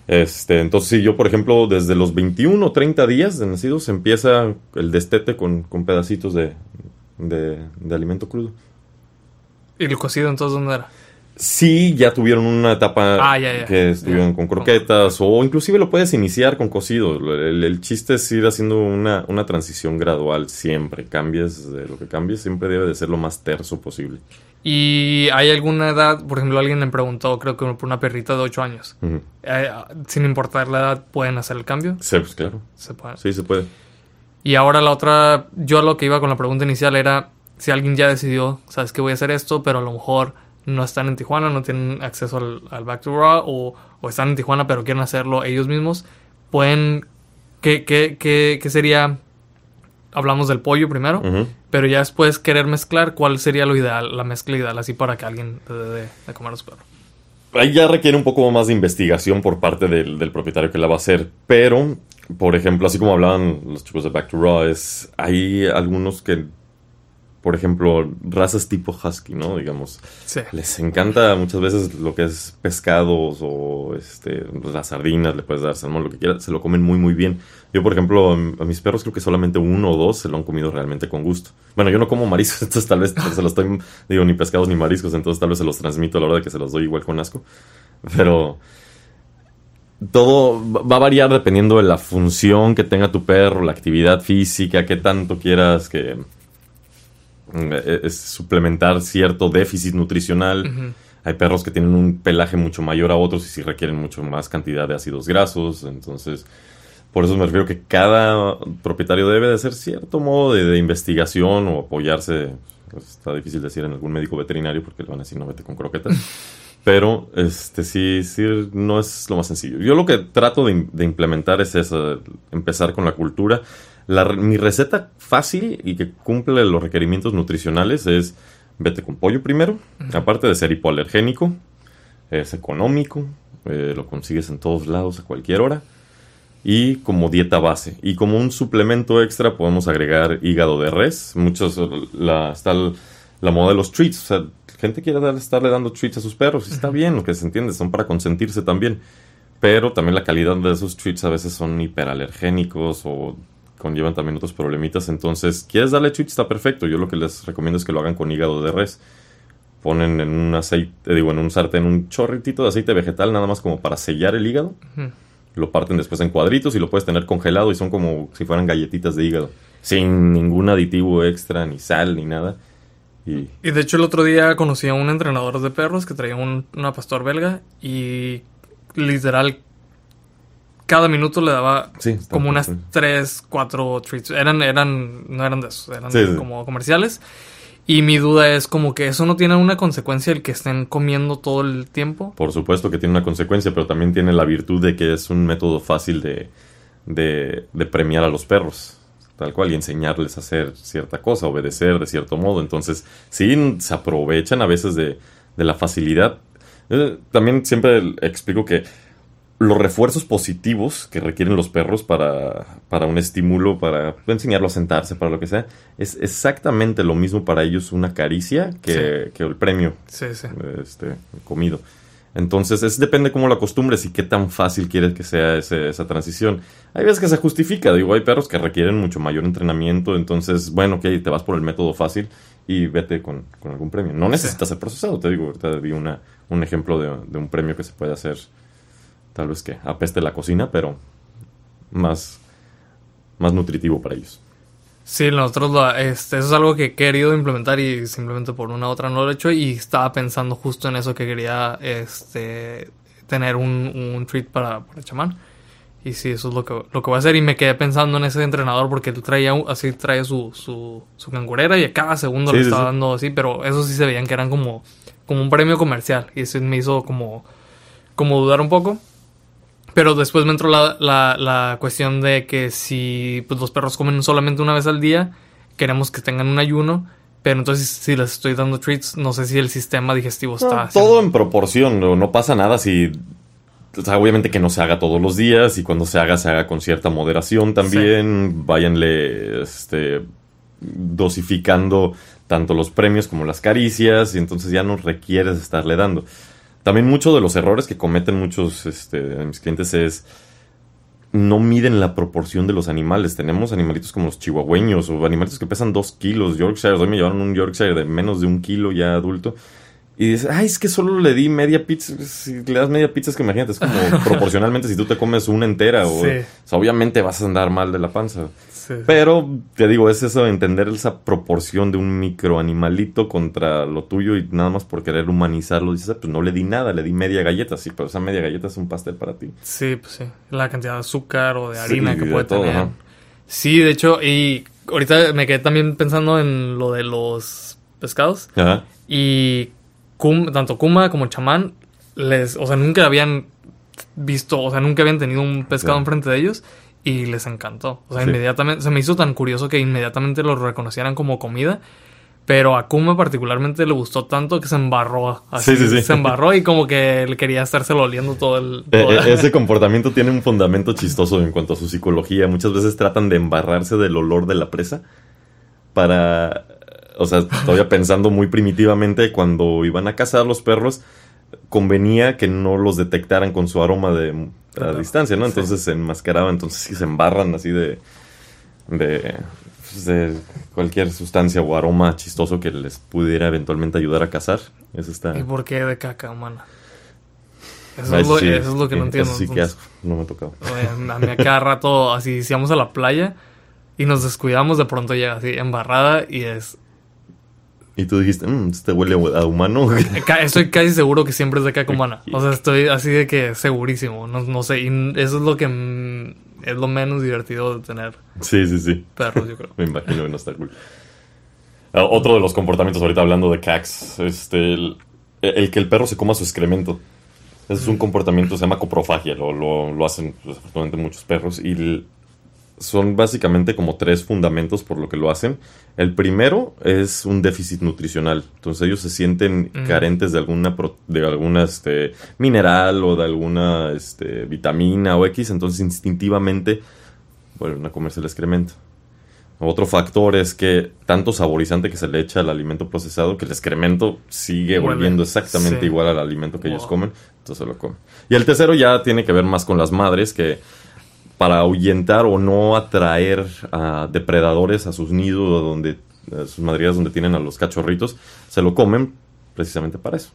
Este, entonces, sí, yo, por ejemplo, desde los 21 o 30 días de nacidos empieza el destete con, con pedacitos de, de, de alimento crudo. ¿Y el cocido entonces dónde era? Sí, ya tuvieron una etapa Ah, ya, ya. que estuvieron con croquetas o inclusive lo puedes iniciar con cocido. El, el chiste es ir haciendo una, una transición gradual siempre. Cambies de lo que cambies, siempre debe de ser lo más terso posible. ¿Y hay alguna edad? Por ejemplo, alguien me preguntó, creo que por una perrita de 8 años. Eh, sin importar la edad, ¿pueden hacer el cambio? Sí, pues claro. Se puede. Sí, se puede. Y ahora la otra, yo lo que iba con la pregunta inicial era si alguien ya decidió, sabes que voy a hacer esto, pero a lo mejor no están en Tijuana, no tienen acceso al, al Back to Raw o, o están en Tijuana pero quieren hacerlo ellos mismos, pueden, ¿qué, qué, qué, qué sería? Hablamos del pollo primero, pero ya después querer mezclar, ¿cuál sería lo ideal, la mezcla ideal, así para que alguien dé de, de comer a su perro? Ahí ya requiere un poco más de investigación por parte del, del propietario que la va a hacer. Pero, por ejemplo, así como hablaban los chicos de Back to Raw, es, hay algunos que, por ejemplo, razas tipo husky, ¿no? Digamos, Sí. les encanta muchas veces lo que es pescados o este, las sardinas, le puedes dar salmón, lo que quieras, se lo comen muy, muy bien. Yo, por ejemplo, a mis perros creo que solamente uno o dos se lo han comido realmente con gusto. Bueno, yo no como mariscos, [LAUGHS] entonces tal vez se los estoy, digo, ni pescados ni mariscos, entonces tal vez se los transmito a la hora de que se los doy igual con asco. Pero todo va a variar dependiendo de la función que tenga tu perro, la actividad física, qué tanto quieras que es suplementar cierto déficit nutricional. Hay perros que tienen un pelaje mucho mayor a otros y sí requieren mucho más cantidad de ácidos grasos. Entonces, Por eso me refiero que cada propietario debe de hacer cierto modo de, de investigación o apoyarse. pues, está difícil decir en algún médico veterinario porque le van a decir no vete con croquetas. [LAUGHS] Pero este sí, sí, no es lo más sencillo. Yo lo que trato de, de implementar es eso, empezar con la cultura. La, mi receta fácil y que cumple los requerimientos nutricionales es vete con pollo primero, aparte de ser hipoalergénico, es económico, eh, lo consigues en todos lados a cualquier hora y como dieta base. Y como un suplemento extra podemos agregar hígado de res. Muchos, la, está el- la moda de los treats. O sea, gente quiere dar- estarle dando treats a sus perros. y Está bien, lo que se entiende, son para consentirse también. Pero también la calidad de esos treats a veces son hiperalergénicos o conllevan también otros problemitas. Entonces, ¿quieres darle treats? Está perfecto. Yo lo que les recomiendo es que lo hagan con hígado de res. Ponen en un aceite, digo, en un sartén un chorritito de aceite vegetal nada más como para sellar el hígado lo parten después en cuadritos y lo puedes tener congelado y son como si fueran galletitas de hígado. Sin ningún aditivo extra, ni sal, ni nada. Y Y de hecho el otro día conocí a un entrenador de perros que traía un- una pastor belga y literal cada minuto le daba Sí, como unas. 3, 4 treats. Eran, eran, no eran de esos, eran Sí, sí. como comerciales. Y mi duda es como que eso no tiene una consecuencia el que estén comiendo todo el tiempo. por supuesto que tiene una consecuencia, pero también tiene la virtud de que es un método fácil de, de, de premiar a los perros. Tal cual, y enseñarles a hacer cierta cosa, obedecer de cierto modo. Entonces, sí, se aprovechan a veces de, de la facilidad. Eh, también siempre explico que los refuerzos positivos que requieren los perros para, para un estímulo, para enseñarlo a sentarse, para lo que sea, es exactamente lo mismo para ellos una caricia que, que el premio Sí, sí. este, comido. Entonces, es depende cómo lo acostumbres y qué tan fácil quieres que sea ese- esa transición. Hay veces que se justifica, digo, hay perros que requieren mucho mayor entrenamiento, entonces, bueno, ok, te vas por el método fácil y vete con, con algún premio. No necesitas ser procesado, te digo, ahorita vi una, un ejemplo de, de un premio que se puede hacer, tal vez que apeste la cocina, pero más, más nutritivo para ellos. Sí, nosotros lo- este, eso es algo que he querido implementar y simplemente por una u otra no lo he hecho y estaba pensando justo en eso que quería este, tener un, un treat para, para chamán. Y sí, eso es lo que, lo que voy a hacer y me quedé pensando en ese entrenador porque él traía así traía su, su, su cangurera y a cada segundo Sí, le estaba sí. dando así, pero eso sí se veían que eran como, como un premio comercial y eso me hizo como, como dudar un poco. Pero después me entró la, la, la cuestión de que si pues, los perros comen solamente una vez al día, queremos que tengan un ayuno. Pero entonces si les estoy dando treats, no sé si el sistema digestivo está... No, haciendo- todo en proporción, no, no pasa nada si... o sea, obviamente que no se haga todos los días y cuando se haga, se haga con cierta moderación también. Váyanle este, dosificando tanto los premios como las caricias y entonces ya no requieres estarle dando. También muchos de los errores que cometen muchos este, de mis clientes es no miden la proporción de los animales. Tenemos animalitos como los chihuahueños o animalitos que pesan dos kilos, Yorkshire. Hoy me llevaron un Yorkshire de menos de un kilo ya adulto. Y dices, ay, es que solo le di media pizza. Si le das media pizza, es que imagínate, es como [LAUGHS] proporcionalmente si tú te comes una entera. O, Sí. o sea, obviamente vas a andar mal de la panza. Sí, sí. Pero te digo, es eso, entender esa proporción de un microanimalito contra lo tuyo y nada más por querer humanizarlo. Dices, "Ah, pues no le di nada, le di media galleta. Sí, pero esa media galleta es un pastel para ti. Sí, pues sí. La cantidad de azúcar o de Sí, harina que de puede todo, tener. ajá. Sí, de hecho, y ahorita me quedé también pensando en lo de los pescados. Ajá. Y tanto Kuma como Chamán, les, o sea, nunca habían visto, o sea, nunca habían tenido un pescado enfrente de ellos y les encantó. O sea, Sí. inmediatamente, se me hizo tan curioso que inmediatamente lo reconocieran como comida. Pero a Kuma particularmente le gustó tanto que se embarró. Así, Sí, sí, sí. Se embarró y como que él quería estárselo oliendo todo el... Eh, todo- eh, ese comportamiento tiene un fundamento chistoso en cuanto a su psicología. Muchas veces tratan de embarrarse del olor de la presa para... O sea, todavía [LAUGHS] pensando muy primitivamente, cuando iban a cazar los perros, convenía que no los detectaran con su aroma de a Claro. distancia, ¿no? Sí. Entonces se enmascaraban, entonces sí se embarran así de... de pues, de cualquier sustancia o aroma chistoso que les pudiera eventualmente ayudar a cazar. Eso está... ¿Y por qué de caca humana? Eso, es, lo, sí, eso es lo que no sí, entiendo. sí que entonces. asco, no me ha tocado. Oye, a mí a cada [LAUGHS] rato, así, si vamos a la playa y nos descuidamos, de pronto llega así embarrada y es... Y tú dijiste, mmm, este huele a humano. [LAUGHS] Estoy casi seguro que siempre es de caca humana. O sea, estoy así de que segurísimo. No, no sé, y eso es lo que es lo menos divertido de tener Sí, sí, sí. perros, yo creo. [LAUGHS] Me imagino que no está cool. Ah, otro de los comportamientos, ahorita hablando de CACs, este, el, el que el perro se coma su excremento. Ese es un comportamiento, se llama coprofagia, lo, lo, lo hacen desafortunadamente muchos perros. Y el- son básicamente como tres fundamentos por lo que lo hacen. El primero es un déficit nutricional. Entonces ellos se sienten Mm. carentes de alguna, pro- de alguna este, mineral o de alguna este, vitamina o X. Entonces instintivamente vuelven a comerse el excremento. Otro factor es que tanto saborizante que se le echa al alimento procesado que el excremento sigue Huele. volviendo exactamente Sí. igual al alimento que ellos comen, entonces se lo comen. Y el tercero ya tiene que ver más con las madres que para ahuyentar o no atraer a depredadores a sus nidos donde a sus madrigueras donde tienen a los cachorritos, se lo comen precisamente para eso,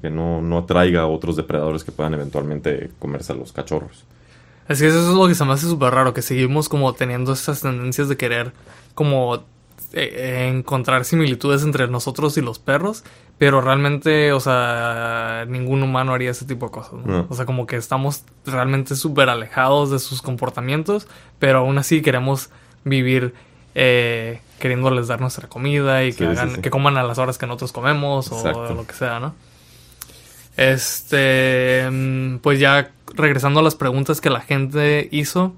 que no, no atraiga a otros depredadores que puedan eventualmente comerse a los cachorros. Es que eso es lo que se me hace súper raro, que seguimos como teniendo estas tendencias de querer como eh, encontrar similitudes entre nosotros y los perros, pero realmente, o sea, ningún humano haría ese tipo de cosas. ¿no? No. O sea, como que estamos realmente súper alejados de sus comportamientos, pero aún así queremos vivir eh, queriéndoles dar nuestra comida y que, Sí, hagan, sí. que coman a las horas que nosotros comemos o lo que sea, ¿no? Este, mm, pues ya regresando a las preguntas que la gente hizo.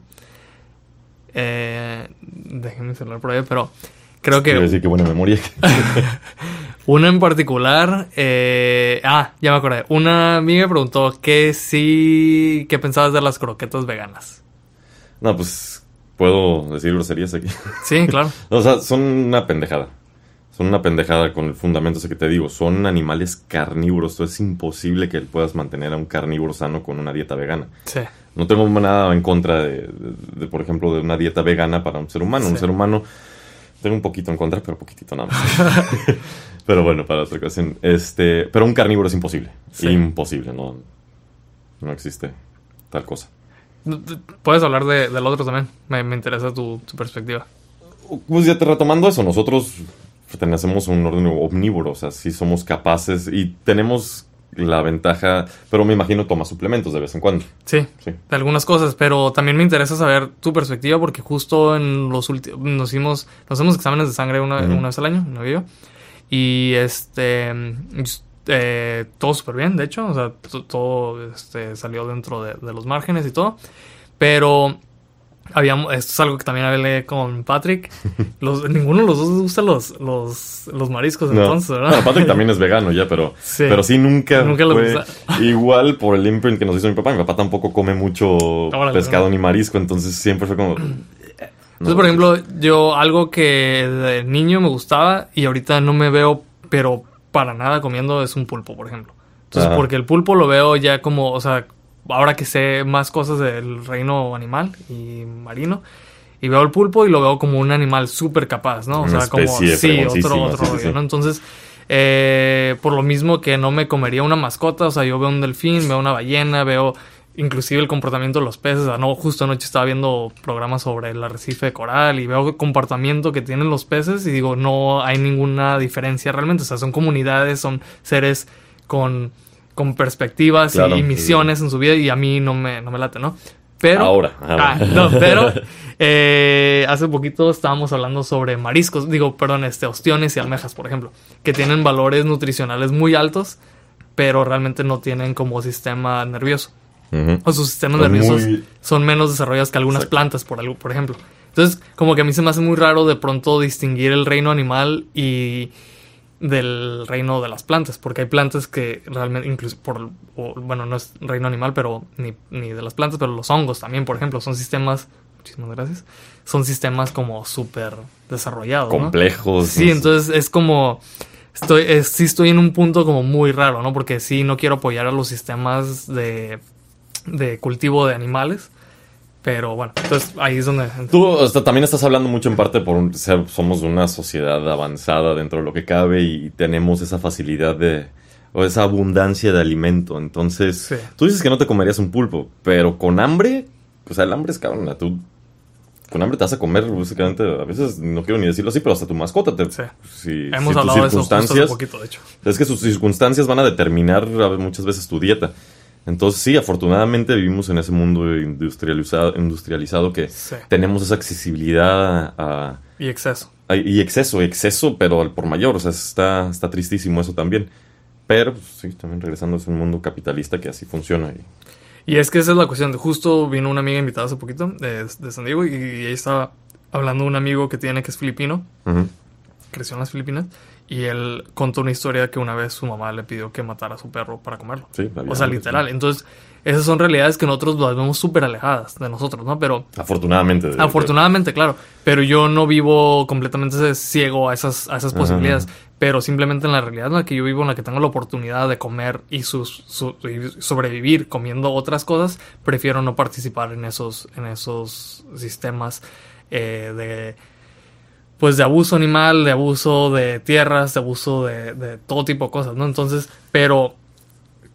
Eh, mi celular por ahí, pero creo Quiero que decir que buena memoria. [LAUGHS] una en particular. eh, ah, ya me acordé. Una amiga preguntó que sí. ¿Qué pensabas de las croquetas veganas? No, pues puedo decir groserías aquí. Sí, claro. [LAUGHS] o sea, son una pendejada. Son una pendejada con el fundamento ese que te digo. Son animales carnívoros. Es imposible que puedas mantener a un carnívoro sano con una dieta vegana. Sí. No tengo nada en contra de, de- de, por ejemplo, de una dieta vegana para un ser humano. Un ser humano, tengo un poquito en contra, pero poquitito nada más. [LAUGHS] pero bueno, para otra ocasión. Este, pero un carnívoro es imposible. Sí. Imposible, no, no existe tal cosa. Puedes hablar de- del otro también. Me, me interesa tu, tu perspectiva. Pues ya te retomando eso, nosotros pertenecemos a un orden omnívoro, o sea, sí somos capaces y tenemos la ventaja, pero me imagino tomas suplementos de vez en cuando. Sí, Sí. de algunas cosas, pero también me interesa saber tu perspectiva porque justo en los últimos nos hicimos nos hacemos exámenes de sangre una, una vez al año, mi novio y este eh, todo súper bien, de hecho, o sea, to- todo este, salió dentro de, de los márgenes y todo, pero habíamos, esto es algo que también hablé con Patrick, [LAUGHS] los, ninguno de los dos gusta los, los, los mariscos No. entonces, ¿verdad? Bueno, Patrick también es [LAUGHS] vegano ya, pero Sí. pero sí nunca, Nunca fue [LAUGHS] igual por el imprint que nos hizo mi papá. Mi papá tampoco come mucho pescado no. ni marisco, entonces siempre fue como... Entonces, [CLEARS THROAT] por ejemplo, yo algo que de niño me gustaba y ahorita no me veo, pero para nada comiendo es un pulpo, por ejemplo. Entonces, Ajá. porque el pulpo lo veo ya como, o sea, ahora que sé más cosas del reino animal y marino, y veo el pulpo y lo veo como un animal súper capaz, ¿no? O Una sea, como, sí, otro, otro sí, sí, rollo, sí. ¿no? Entonces, eh, por lo mismo que no me comería una mascota, o sea, yo veo un delfín, veo una ballena, veo inclusive el comportamiento de los peces. O sea, no, justo anoche estaba viendo programas sobre el arrecife de coral y veo el comportamiento que tienen los peces y digo, no hay ninguna diferencia realmente. O sea, son comunidades, son seres con, con perspectivas Claro, y, sí, misiones en su vida y a mí no me, no me late, ¿no? Pero, Ahora, ahora. Ah, no, pero [LAUGHS] eh, hace poquito estábamos hablando sobre mariscos, digo, perdón, este, ostiones y almejas, por ejemplo, que tienen valores nutricionales muy altos, pero realmente no tienen como sistema nervioso. O sus sistemas Son nerviosos muy- son menos desarrollados que algunas Exacto. plantas, por, algo, por ejemplo. Entonces, como que a mí se me hace muy raro de pronto distinguir el reino animal y del reino de las plantas, porque hay plantas que realmente, incluso por, o, bueno, no es reino animal, pero ni, ni de las plantas, pero los hongos también, por ejemplo, son sistemas, muchísimas gracias, son sistemas como súper desarrollados. Complejos. Sí, no entonces es como. Estoy, es- sí estoy en un punto como muy raro, ¿no? Porque sí no quiero apoyar a los sistemas de, de cultivo de animales. Pero bueno, entonces ahí es donde. Tú o sea, también estás hablando mucho en parte por un- ser, somos una sociedad avanzada dentro de lo que cabe y tenemos esa facilidad de o esa abundancia de alimento. Entonces, Sí. tú dices que no te comerías un pulpo, pero con hambre, o sea, el hambre es cabrón. Tú con hambre te vas a comer básicamente, a veces no quiero ni decirlo así, pero hasta tu mascota te Sí. si, Hemos si tus hablado de eso justo hace circunstancias poquito, de hecho. es que sus circunstancias van a determinar muchas veces tu dieta. Entonces sí, afortunadamente vivimos en ese mundo industrializado, industrializado que Sí. tenemos esa accesibilidad a, Y exceso. a- y exceso, exceso, pero al por mayor. O sea, está, está tristísimo eso también. Pero pues, sí, también regresando es un mundo capitalista que así funciona. y- Y es que esa es la cuestión. Justo vino una amiga invitada hace poquito de, de San Diego y, y ella estaba hablando de un amigo que tiene que es filipino, creció en las Filipinas, y él contó una historia que una vez su mamá le pidió que matara a su perro para comerlo. Sí, O sea, literal. Entonces, esas son realidades que nosotros las vemos súper alejadas de nosotros, ¿no? Pero Afortunadamente. de- Afortunadamente, claro. Pero yo no vivo completamente ciego a esas, a esas Ajá. posibilidades. Pero simplemente en la realidad en la que yo vivo, en la que tengo la oportunidad de comer y sus, su- y sobrevivir comiendo otras cosas, prefiero no participar en esos, en esos sistemas eh, de pues de abuso animal, de abuso de tierras, de abuso de, de todo tipo de cosas, ¿no? Entonces, pero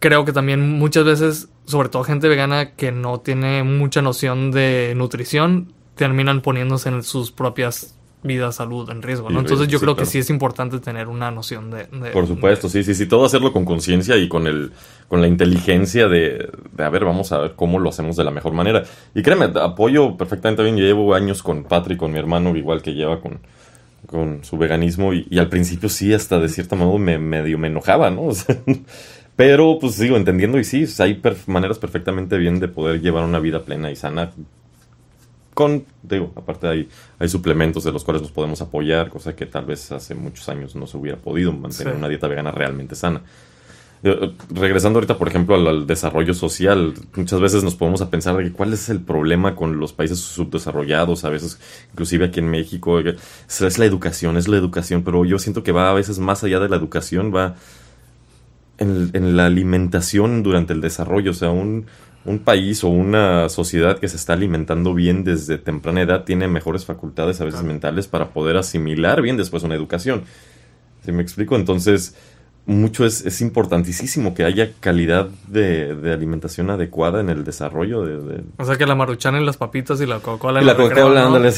creo que también muchas veces, sobre todo gente vegana que no tiene mucha noción de nutrición, terminan poniéndose en sus propias vidas, salud en riesgo, ¿no? Entonces yo sí, creo que sí es importante tener una noción de... de- Por supuesto, sí, sí, sí. Todo hacerlo con conciencia y con el, con la inteligencia de, de, a ver, vamos a ver cómo lo hacemos de la mejor manera. Y créeme, apoyo perfectamente bien. Yo llevo años con Patrick, con mi hermano, igual que lleva con, con su veganismo. Y, y al principio sí, hasta de cierto modo me medio me enojaba, ¿no? [LAUGHS] O sea, pero pues sigo entendiendo y sí, hay maneras perfectamente bien de poder llevar una vida plena y sana. Con, digo, aparte hay, hay suplementos de los cuales nos podemos apoyar, cosa que tal vez hace muchos años no se hubiera podido mantener Sí. una dieta vegana realmente sana. Eh, Regresando ahorita, por ejemplo, al, al desarrollo social, muchas veces nos podemos a pensar de que cuál es el problema con los países subdesarrollados, a veces, inclusive aquí en México, es, la educación, es la educación, pero yo siento que va a veces más allá de la educación, va en, en la alimentación durante el desarrollo, o sea, un, un país o una sociedad que se está alimentando bien desde temprana edad tiene mejores facultades a veces mentales para poder asimilar bien después una educación. ¿Sí me explico? Entonces, mucho es, es importantísimo que haya calidad de, de alimentación adecuada en el desarrollo de... de- O sea que la maruchan y las papitas y la Coca-Cola. En la Coca-Cola, ¿no? ándale,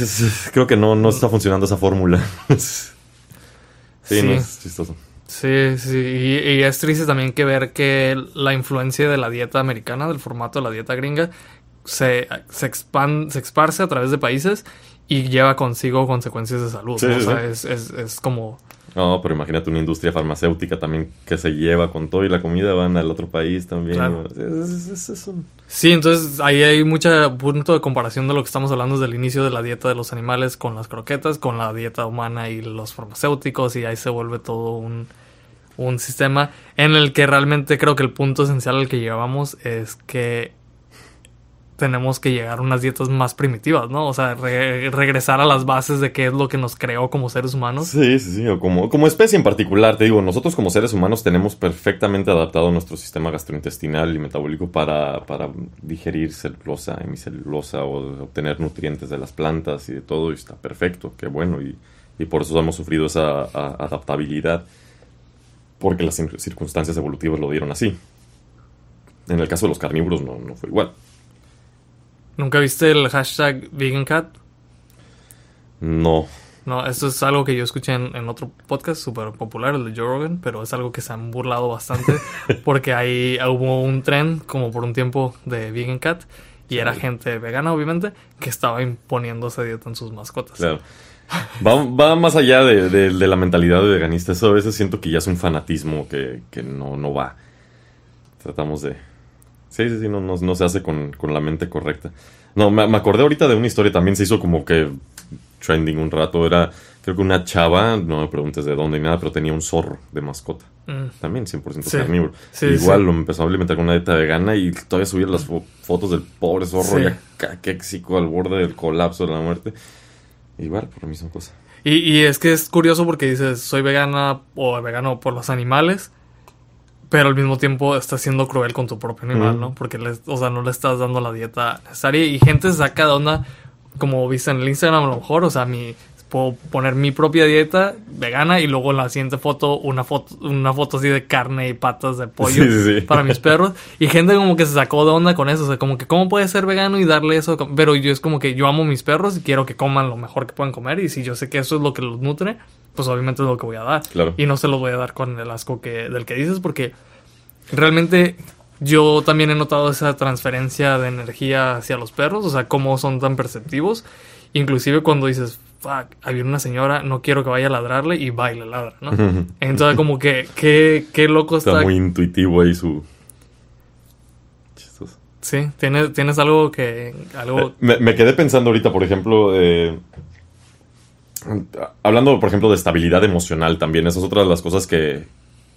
creo que no, no está funcionando esa fórmula. sí, [LAUGHS] Sí. no es chistoso. Sí, sí, y, y es triste también que ver que la influencia de la dieta americana, del formato de la dieta gringa, se, se, expan- se esparce a través de países y lleva consigo consecuencias de salud. Sí, ¿no? sí, o sea, es, es, es como... No, pero imagínate una industria farmacéutica también que se lleva con todo y la comida van al otro país también. Claro. Es, es- es- es un- Sí, entonces ahí hay mucho punto de comparación de lo que estamos hablando desde el inicio de la dieta de los animales con las croquetas, con la dieta humana y los farmacéuticos y ahí se vuelve todo un, un sistema en el que realmente creo que el punto esencial al que llegamos es que tenemos que llegar a unas dietas más primitivas, ¿no? O sea, re- regresar a las bases de qué es lo que nos creó como seres humanos. Sí, sí, sí. O como, especie en particular, te digo, nosotros como seres humanos tenemos perfectamente adaptado nuestro sistema gastrointestinal y metabólico para, digerir celulosa, hemicelulosa o obtener nutrientes de las plantas y de todo. Y está perfecto, qué bueno. Y, y por eso hemos sufrido esa adaptabilidad. Porque las cir- circunstancias evolutivas lo dieron así. En el caso de los carnívoros no, no fue igual. ¿Nunca viste el hashtag VeganCat? No. No, esto es algo que yo escuché en, en otro podcast súper popular, el de Joe Rogan, pero es algo que se han burlado bastante [LAUGHS] porque ahí hubo un tren como por un tiempo de Vegan Cat y era gente vegana, obviamente, que estaba imponiendo esa dieta en sus mascotas. Claro. Va, va más allá de, de- de la mentalidad de veganista. Eso a veces siento que ya es un fanatismo que, que no, no va. Tratamos de... Sí, sí, sí, no, no, no se hace con, con la mente correcta. No, me, me acordé ahorita de una historia, también se hizo como que trending un rato. Era, creo que una chava, no me preguntes de dónde ni nada, pero tenía un zorro de mascota. Mm. También 100% Sí. carnívoro. Sí, Igual sí. lo empezó a alimentar con una dieta vegana y todavía subía las fo- fotos del pobre zorro ya caquéxico al borde del colapso de la muerte. Igual, por la misma cosa. Y, y es que es curioso porque dices, soy vegana o vegano por los animales, pero al mismo tiempo estás siendo cruel con tu propio animal, Mm. ¿no? Porque, les- o sea, no le estás dando la dieta necesaria y gente se saca de onda, como viste en el Instagram a lo mejor, o sea, mi, puedo poner mi propia dieta vegana y luego en la siguiente foto una foto una foto así de carne y patas de pollo Sí, sí, para mis perros y gente como que se sacó de onda con eso, o sea, como que cómo puede ser vegano y darle eso, pero yo es como que yo amo mis perros y quiero que coman lo mejor que puedan comer y si yo sé que eso es lo que los nutre, pues obviamente es lo que voy a dar. Claro. Y no se los voy a dar con el asco que del que dices porque realmente yo también he notado esa transferencia de energía hacia los perros, o sea, cómo son tan perceptivos. Inclusive cuando dices, fuck, había una señora, no quiero que vaya a ladrarle y va y le ladra, ¿no? [LAUGHS] Entonces como que, qué, qué loco está. Está muy intuitivo ahí su... Chistoso. Sí, tienes, tienes algo que... Algo... Eh, me, me quedé pensando ahorita, por ejemplo, eh, hablando, por ejemplo, de estabilidad emocional también, esa es otra de las cosas que,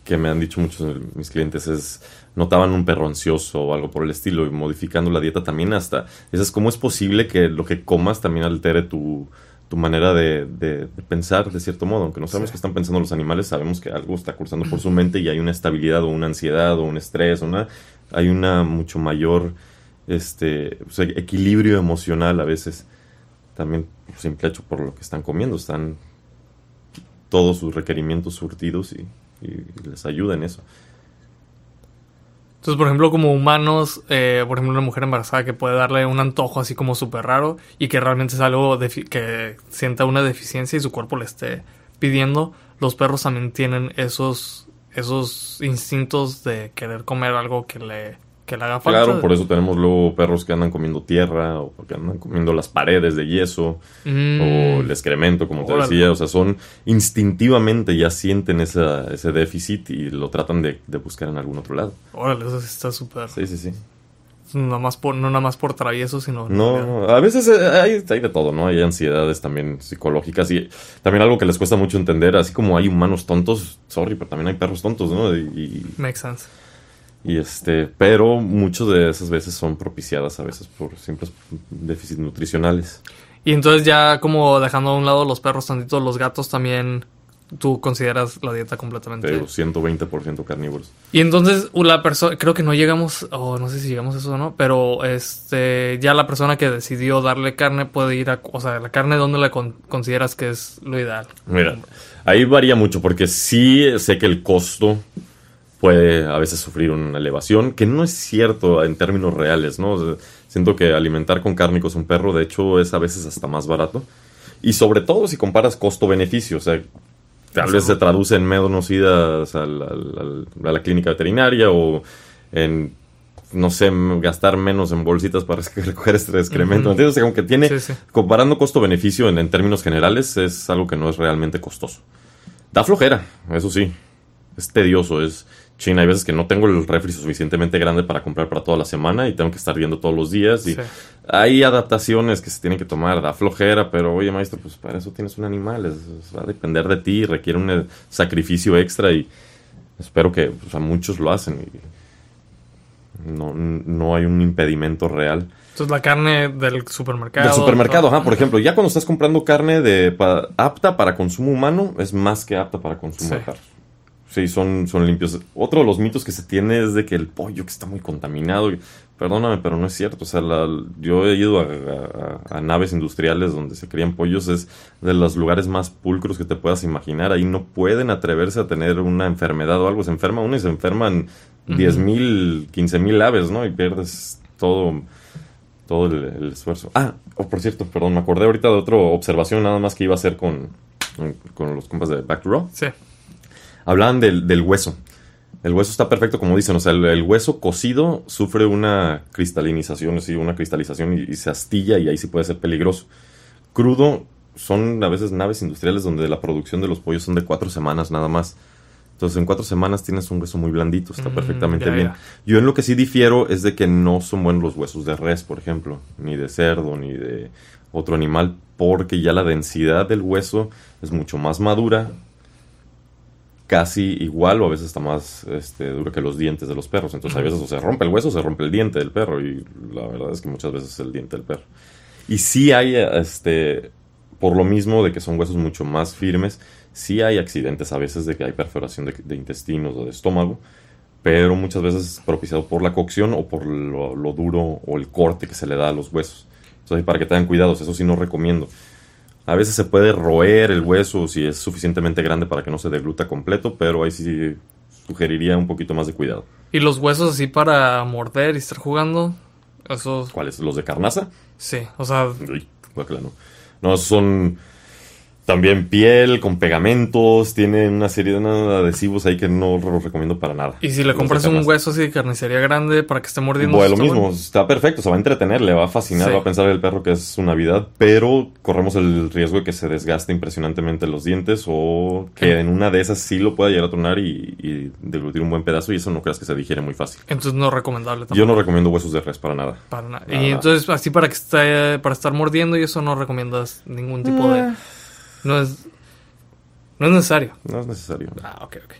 que me han dicho muchos de mis clientes, es notaban un perro ansioso o algo por el estilo y modificando la dieta también hasta, es cómo es posible que lo que comas también altere tu, tu manera de, de, pensar de cierto modo, aunque no sabemos qué están pensando los animales, sabemos que algo está cursando por su mente y hay una estabilidad o una ansiedad o un estrés, o una, hay una mucho mayor este, equilibrio emocional a veces. También simple hecho por lo que están comiendo, están todos sus requerimientos surtidos y, les ayuda en eso. Entonces, por ejemplo, como humanos, eh, por ejemplo, una mujer embarazada que puede darle un antojo así como súper raro y que realmente es algo que sienta una deficiencia y su cuerpo le esté pidiendo, los perros también tienen esos, esos instintos de querer comer algo que le que le haga falta. Claro, por eso tenemos luego perros que andan comiendo tierra o que andan comiendo las paredes de yeso mm. o el excremento, como te decía. O sea, son instintivamente ya sienten esa, ese déficit y lo tratan de, buscar en algún otro lado. Órale, eso está súper. Sí, sí, sí. No, más por, no nada más por travieso, sino... No, a veces eh, hay, hay, de todo, ¿no? Hay ansiedades también psicológicas y también algo que les cuesta mucho entender, así como hay humanos tontos, sorry, pero también hay perros tontos, ¿no? Y, Makes sense. Y este, pero muchas de esas veces son propiciadas a veces por simples déficits nutricionales. Y entonces ya como dejando a un lado los perros tantito, los gatos también tú consideras la dieta completamente. Pero 120% carnívoros. Y entonces la persona, creo que no llegamos, o no sé si llegamos a eso o no, pero este, ya la persona que decidió darle carne puede ir a, o sea, la carne, ¿dónde la consideras que es lo ideal? Mira, ahí varía mucho porque sí sé que el costo puede a veces sufrir una elevación, que no es cierto en términos reales, ¿no? siento que alimentar con cárnicos un perro, de hecho, es a veces hasta más barato. Y sobre todo si comparas costo-beneficio, o sea, tal vez se traduce en menos idas a la, clínica veterinaria o en, no sé, gastar menos en bolsitas para [LAUGHS] recoger este excremento. ¿Entiendes? O sea, aunque tiene, comparando costo-beneficio en, en términos generales, es algo que no es realmente costoso. Da flojera, eso sí. Es tedioso, es China, hay veces que no tengo el refri suficientemente grande para comprar para toda la semana y tengo que estar viendo todos los días. Y hay adaptaciones que se tienen que tomar, da flojera, pero oye, maestro, pues para eso tienes un animal, va a depender de ti, requiere un eh, sacrificio extra y espero que pues, muchos lo hacen. Y no, no hay un impedimento real. Entonces la carne del supermercado. Del supermercado, ajá, por ejemplo, ya cuando estás comprando carne de apta para consumo humano, es más que apta para consumo de Sí, son, son limpios. Otro de los mitos que se tiene es de que el pollo que está muy contaminado. Perdóname, pero no es cierto. O sea, yo he ido a, naves industriales donde se crían pollos. Es de los lugares más pulcros que te puedas imaginar. Ahí no pueden atreverse a tener una enfermedad o algo. Se enferma uno y se enferman 10 mil, 15 mil aves, ¿no? Y pierdes todo, todo el, esfuerzo. Ah, oh, por cierto, perdón, me acordé ahorita de otra observación nada más que iba a hacer con, con los compas de Back Raw. Sí hablaban del, del, hueso. El hueso está perfecto, como dicen. O sea, el, hueso cocido sufre una cristalización, sí, una cristalización y, se astilla y ahí sí puede ser peligroso. Crudo son a veces naves industriales donde la producción de los pollos son de cuatro semanas nada más. Entonces, en cuatro semanas tienes un hueso muy blandito, está mm, perfectamente bien. Yo en lo que sí difiero es de que no son buenos los huesos de res, por ejemplo, ni de cerdo, ni de otro animal, porque ya la densidad del hueso es mucho más madura, casi igual o a veces está más este, duro que los dientes de los perros. Entonces, a veces o se rompe el hueso o se rompe el diente del perro. Y la verdad es que muchas veces es el diente del perro. Y sí hay, este, por lo mismo de que son huesos mucho más firmes, sí hay accidentes a veces de que hay perforación de, intestinos o de estómago. Pero muchas veces es propiciado por la cocción o por lo, lo, duro o el corte que se le da a los huesos. Entonces, para que tengan cuidados, eso sí no recomiendo. A veces se puede roer el hueso si es suficientemente grande para que no se degluta completo, pero ahí sí sugeriría un poquito más de cuidado. ¿Y los huesos así para morder y estar jugando? Esos... ¿Cuáles? ¿Los de carnaza? Sí, o sea... Uy, no. no, son... También piel, con pegamentos, tiene una serie de adhesivos ahí que no los recomiendo para nada. Y si le compras un hueso así de carnicería grande para que esté mordiendo... Bueno, lo mismo, está perfecto, se va a entretener, le va a fascinar, va a pensar el perro que es su Navidad, pero corremos el riesgo de que se desgaste impresionantemente los dientes o que en una de esas sí lo pueda llegar a tronar y, y deglutir un buen pedazo y eso no creas que se digiere muy fácil. Entonces no recomendable tampoco. Yo no recomiendo huesos de res para nada. Para nada. y entonces así para que esté, para estar mordiendo y eso no recomiendas ningún tipo de... No es, no es necesario. No es necesario. Ah, ok, ok.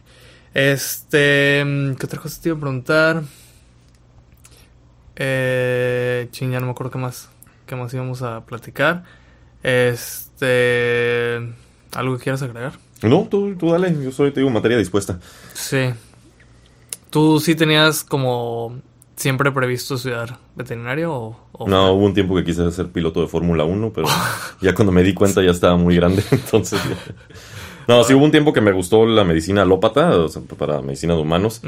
Este. ¿Qué otra cosa te iba a preguntar? Eh. Ching, ya no me acuerdo qué más. ¿Qué más íbamos a platicar? Este. ¿Algo que quieras agregar? No, tú, tú dale. Yo soy, te digo, materia dispuesta. Sí. ¿Tú sí tenías como siempre previsto estudiar veterinario o, No, hubo un tiempo que quise ser piloto de Fórmula 1, pero [LAUGHS] ya cuando me di cuenta ya estaba muy grande, [LAUGHS] entonces... No, sí hubo un tiempo que me gustó la medicina alópata, o sea, para medicina de humanos.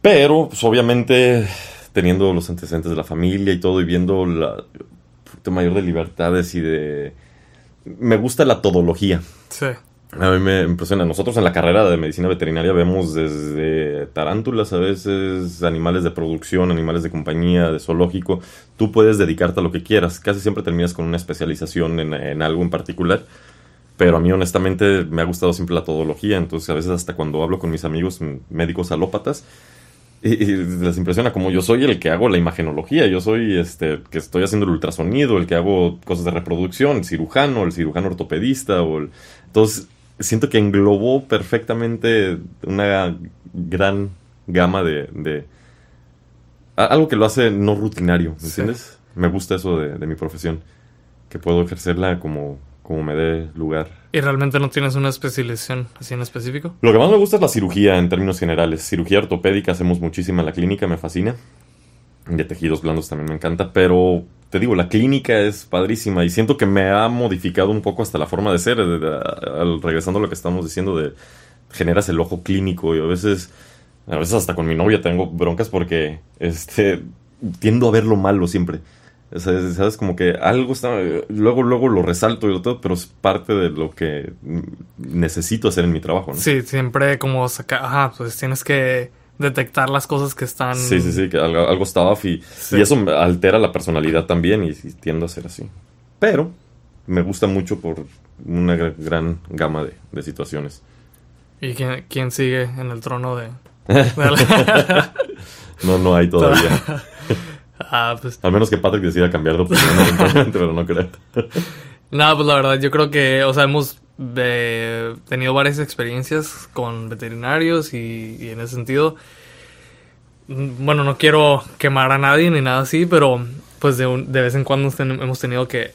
Pero, pues obviamente, teniendo los antecedentes de la familia y todo, y viendo la mayor de libertades y de... Me gusta la todología. Sí. A mí me impresiona. Nosotros en la carrera de medicina veterinaria vemos desde tarántulas a veces, animales de producción, animales de compañía, de zoológico. Tú puedes dedicarte a lo que quieras. Casi siempre terminas con una especialización en, algo en particular. Pero a mí honestamente me ha gustado siempre la todología. Entonces a veces hasta cuando hablo con mis amigos médicos alópatas, y, les impresiona como yo soy el que hago la imagenología, yo soy este que estoy haciendo el ultrasonido, el que hago cosas de reproducción, el cirujano, el cirujano ortopedista o el... entonces siento que englobó perfectamente una gran gama de, algo que lo hace no rutinario, ¿me entiendes? Me gusta eso de, mi profesión, que puedo ejercerla como, como me dé lugar. ¿Y realmente no tienes una especialización así en específico? Lo que más me gusta es la cirugía en términos generales. Cirugía ortopédica hacemos muchísima en la clínica, me fascina. De tejidos blandos también me encanta, pero te digo, la clínica es padrísima y siento que me ha modificado un poco hasta la forma de ser, regresando a lo que estamos diciendo de generas el ojo clínico y a veces, a veces hasta con mi novia tengo broncas porque este tiendo a ver lo malo siempre. sabes, como que algo está, luego, luego lo resalto y todo, pero es parte de lo que necesito hacer en mi trabajo. Sí, siempre como sacar, ajá, pues tienes que detectar las cosas que están. Sí, sí, sí, que algo, algo está off y, eso altera la personalidad también y, tiendo a ser así. Pero me gusta mucho por una gran gama de, situaciones. ¿Y quién, sigue en el trono de.? [LAUGHS] no, no hay todavía. [LAUGHS] ah, pues. Al menos que Patrick decida cambiar de opinión, [LAUGHS] pero no creo. no, pues la verdad, yo creo que, o sea, hemos he tenido varias experiencias con veterinarios y, en ese sentido, mm, bueno, no quiero quemar a nadie ni nada así, pero pues de, de vez en cuando hemos tenido que,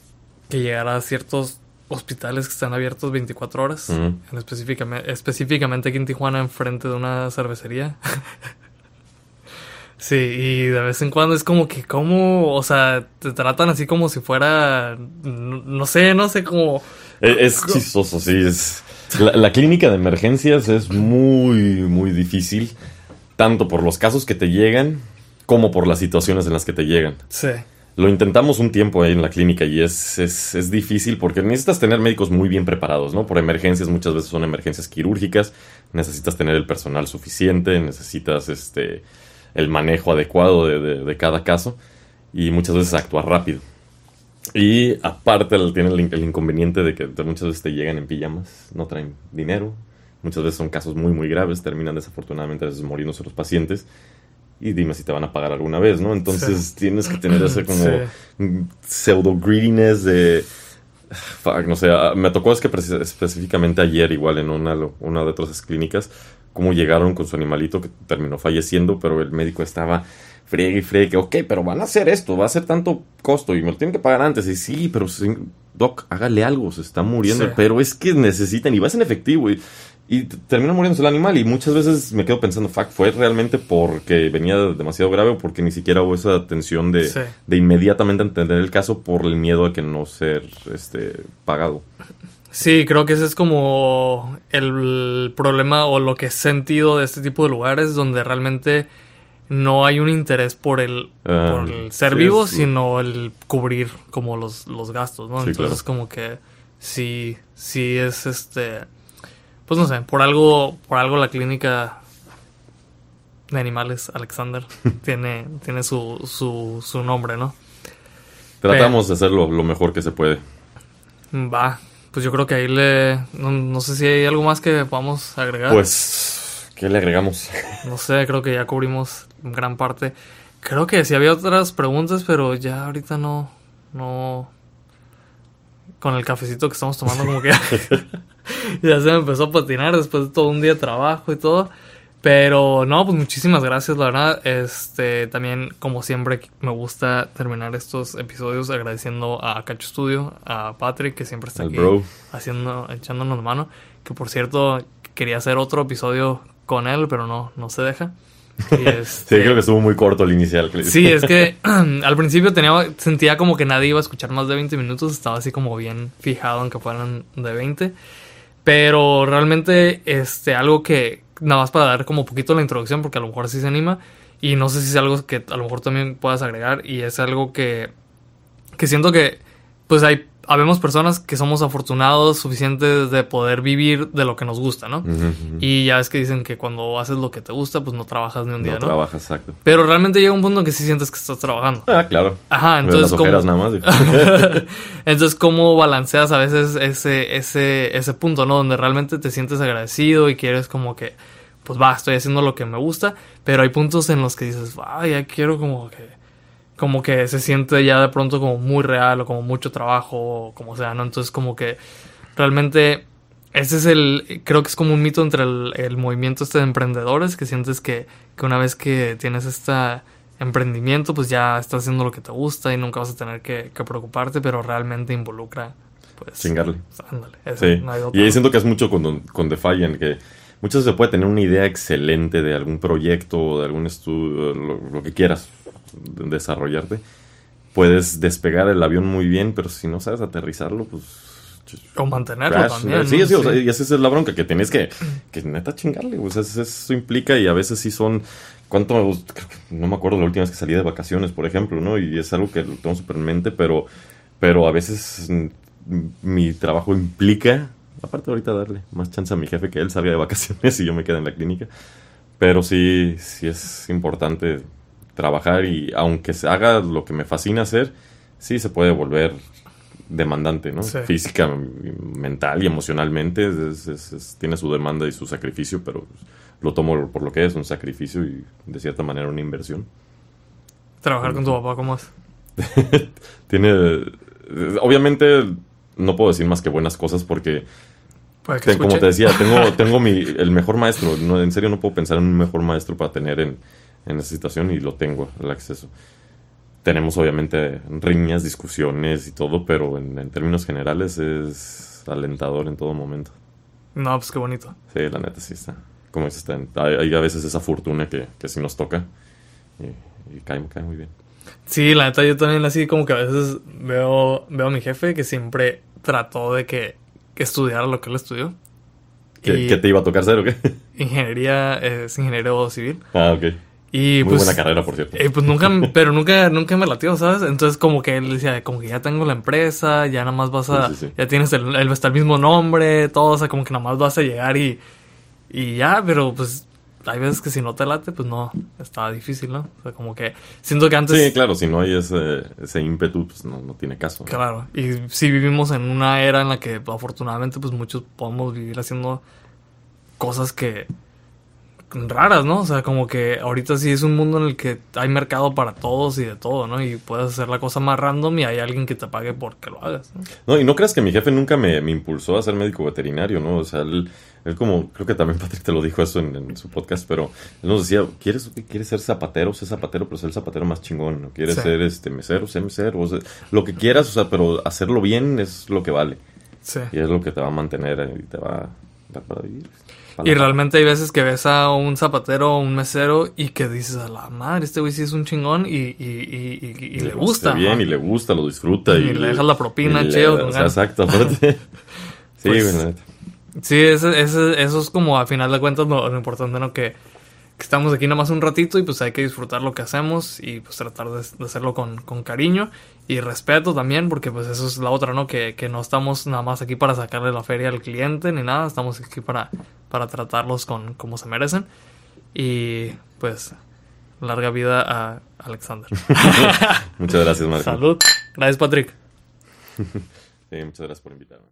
llegar a ciertos hospitales que están abiertos 24 horas, específicamente, específicamente aquí en Tijuana, enfrente de una cervecería. [LAUGHS] sí, y de vez en cuando es como que, como, o sea, te tratan así como si fuera, no sé, no sé, como es, chistoso, sí. Es, la, clínica de emergencias es muy, muy difícil, tanto por los casos que te llegan como por las situaciones en las que te llegan. Sí. Lo intentamos un tiempo ahí en la clínica y es, es, es, difícil porque necesitas tener médicos muy bien preparados, ¿no? Por emergencias, muchas veces son emergencias quirúrgicas, necesitas tener el personal suficiente, necesitas este, el manejo adecuado de, de cada caso y muchas veces actuar rápido. Y aparte tienen el, inconveniente de que muchas veces te llegan en pijamas, no traen dinero. Muchas veces son casos muy, muy graves, terminan desafortunadamente a veces muriéndose los pacientes. Y dime si te van a pagar alguna vez, ¿no? Entonces tienes que tener ese como pseudo greediness de... Fuck, no sé, ah, me tocó es que específicamente ayer igual en una, una de otras clínicas, cómo llegaron con su animalito que terminó falleciendo, pero el médico estaba friegue y friegue, ok, pero van a hacer esto, va a ser tanto costo y me lo tienen que pagar antes. Y sí, pero Doc, hágale algo, se está muriendo, pero es que necesitan y vas en efectivo y, y termina muriéndose el animal. Y muchas veces me quedo pensando, fuck, fue realmente porque venía demasiado grave o porque ni siquiera hubo esa atención de, de inmediatamente entender el caso por el miedo a que no ser este, pagado. Sí, creo que ese es como el problema o lo que he sentido de este tipo de lugares donde realmente no hay un interés por el, ah, por el ser vivo, sino el cubrir como los, los gastos, ¿no? Entonces como que sí, sí es este, pues no sé, por algo, por algo la clínica de animales Alexander [LAUGHS] tiene, tiene su, su, su nombre, ¿no? Tratamos de hacerlo lo mejor que se puede. Va, pues yo creo que ahí le, no, no sé si hay algo más que podamos agregar. Pues, ¿qué le agregamos? No sé, creo que ya cubrimos gran parte. Creo que sí había otras preguntas, pero ya ahorita no, no, con el cafecito que estamos tomando como que [LAUGHS] ya se me empezó a patinar después de todo un día de trabajo y todo. Pero no, pues muchísimas gracias, la verdad. Este, también, como siempre, me gusta terminar estos episodios agradeciendo a Cacho Studio, a Patrick, que siempre está Al aquí bro. haciendo, echándonos la mano. Que por cierto, quería hacer otro episodio con él, pero no, no se deja. [LAUGHS] Y Sí, este, creo que estuvo muy corto el inicial. Sí, es que [LAUGHS] [CLEARS THROAT] al principio tenía, sentía como que nadie iba a escuchar más de 20 minutos. Estaba así como bien fijado en que fueran de 20. Pero realmente, este, algo que, nada más para dar como poquito la introducción, porque a lo mejor sí se anima. Y no sé si es algo que a lo mejor también puedas agregar. Y es algo que, que siento que, pues hay, habemos personas que somos afortunados suficientes de poder vivir de lo que nos gusta, ¿no? Y ya es que dicen que cuando haces lo que te gusta, pues no trabajas ni un día, no ¿no? trabaja, exacto. Pero realmente llega un punto en que sí sientes que estás trabajando. Ah, claro. Ajá, entonces las ¿cómo, ojeras nada más. [LAUGHS] entonces cómo balanceas a veces ese, ese, ese punto, ¿no? Donde realmente te sientes agradecido y quieres como que, pues va, estoy haciendo lo que me gusta, pero hay puntos en los que dices, va, ya quiero como que, como que se siente ya de pronto como muy real o como mucho trabajo o como sea, ¿no? Entonces como que realmente ese es el, creo que es como un mito entre el, el movimiento este de emprendedores, que sientes que, que una vez que tienes este emprendimiento, pues ya estás haciendo lo que te gusta y nunca vas a tener que, que preocuparte, pero realmente involucra, pues... Chingarle. Ándale, Sí. no hay otra. Y ahí siento que es mucho con, con Defiant, que muchas veces se puede tener una idea excelente de algún proyecto o de algún estudio, lo, lo que quieras desarrollarte. Puedes despegar el avión muy bien, pero si no sabes aterrizarlo, pues... O mantenerlo crash, también. Sí, sí, o sea, y esa es la bronca, que tienes que, que neta chingarle. O sea, eso, implica y a veces sí son... ¿Cuánto No me acuerdo la última vez que salí de vacaciones, por ejemplo, ¿no? Y es algo que lo tengo súper en mente, pero, pero a veces mm, mi trabajo implica... Aparte ahorita darle más chance a mi jefe que él salga de vacaciones y yo me quede en la clínica. Pero sí, sí es importante trabajar y aunque se haga lo que me fascina hacer, sí se puede volver demandante, ¿no? Sí. Física, mental y emocionalmente es- es- es- tiene su demanda y su sacrificio, pero lo tomo por lo que es, un sacrificio y de cierta manera una inversión. Trabajar con tu papá, ¿cómo es? [LAUGHS] Tiene, obviamente no puedo decir más que buenas cosas porque como te decía, tengo, [LAUGHS] tengo mi, el mejor maestro. No, en serio no puedo pensar en un mejor maestro para tener en, en esa situación y lo tengo, el acceso. Tenemos obviamente riñas, discusiones y todo, pero en, en términos generales es alentador en todo momento. No, pues qué bonito. Sí, la neta sí está. Como dices, está hay, hay a veces esa fortuna que, que sí nos toca y, y cae, cae muy bien. Sí, la neta, yo también así como que a veces veo, veo a mi jefe que siempre trató de que, que estudiara lo que él estudió. ¿Qué, qué te iba a tocar ser o qué? Ingeniería, es ingeniero civil. Ah, ok. Y Muy pues, buena carrera, por cierto. eh, pues nunca, [LAUGHS] pero nunca, nunca me latió, ¿sabes? Entonces como que él decía, como que ya tengo la empresa, ya nada más vas a, Sí, sí, sí. ya tienes el, el, hasta el mismo nombre, todo, o sea, como que nada más vas a llegar y, y ya, pero pues hay veces que si no te late, pues no, estaba difícil, ¿no? O sea, como que siento que antes... Sí, claro, si no hay ese, ese ímpetu, pues no, no tiene caso. ¿no? Claro, y sí vivimos en una era en la que afortunadamente pues muchos podemos vivir haciendo cosas que raras, ¿no? O sea, como que ahorita sí es un mundo en el que hay mercado para todos y de todo, ¿no? Y puedes hacer la cosa más random y hay alguien que te pague porque lo hagas, ¿no? No, y no creas que mi jefe nunca me, me impulsó a ser médico veterinario, ¿no? O sea, él, él como, creo que también [LAUGHS] Patrick te lo dijo eso en, en su podcast, pero él nos decía, ¿quieres, quieres ser zapatero? Sé zapatero, pero sé el zapatero más chingón, ¿no? ¿Quieres Sí. ser este mesero? Sé mesero, o sea, lo que quieras, o sea, pero hacerlo bien es lo que vale. Sí. Y es lo que te va a mantener y te va a dar para vivir. Y realmente hay veces que ves a un zapatero o un mesero y que dices a la madre, este güey sí es un chingón y, y, y, y- y le hace gusta. bien ¿no? y le gusta, lo disfruta. Y le dejas la propina, y le- o sea, exacto, [LAUGHS] aparte. sí, Pues. Sí, ese, ese- eso es como a final de cuentas lo, lo importante, ¿no? Que, que estamos aquí nada más un ratito y pues hay que disfrutar lo que hacemos y pues tratar de, de hacerlo con, con, cariño y respeto también, porque pues eso es la otra, ¿no? Que, que, no estamos nada más aquí para sacarle la feria al cliente ni nada, estamos aquí para, para tratarlos con como se merecen. Y pues larga vida a Alexander. [LAUGHS] muchas gracias, Marco. Salud. Gracias, Patrick. [LAUGHS] sí, muchas gracias por invitarme.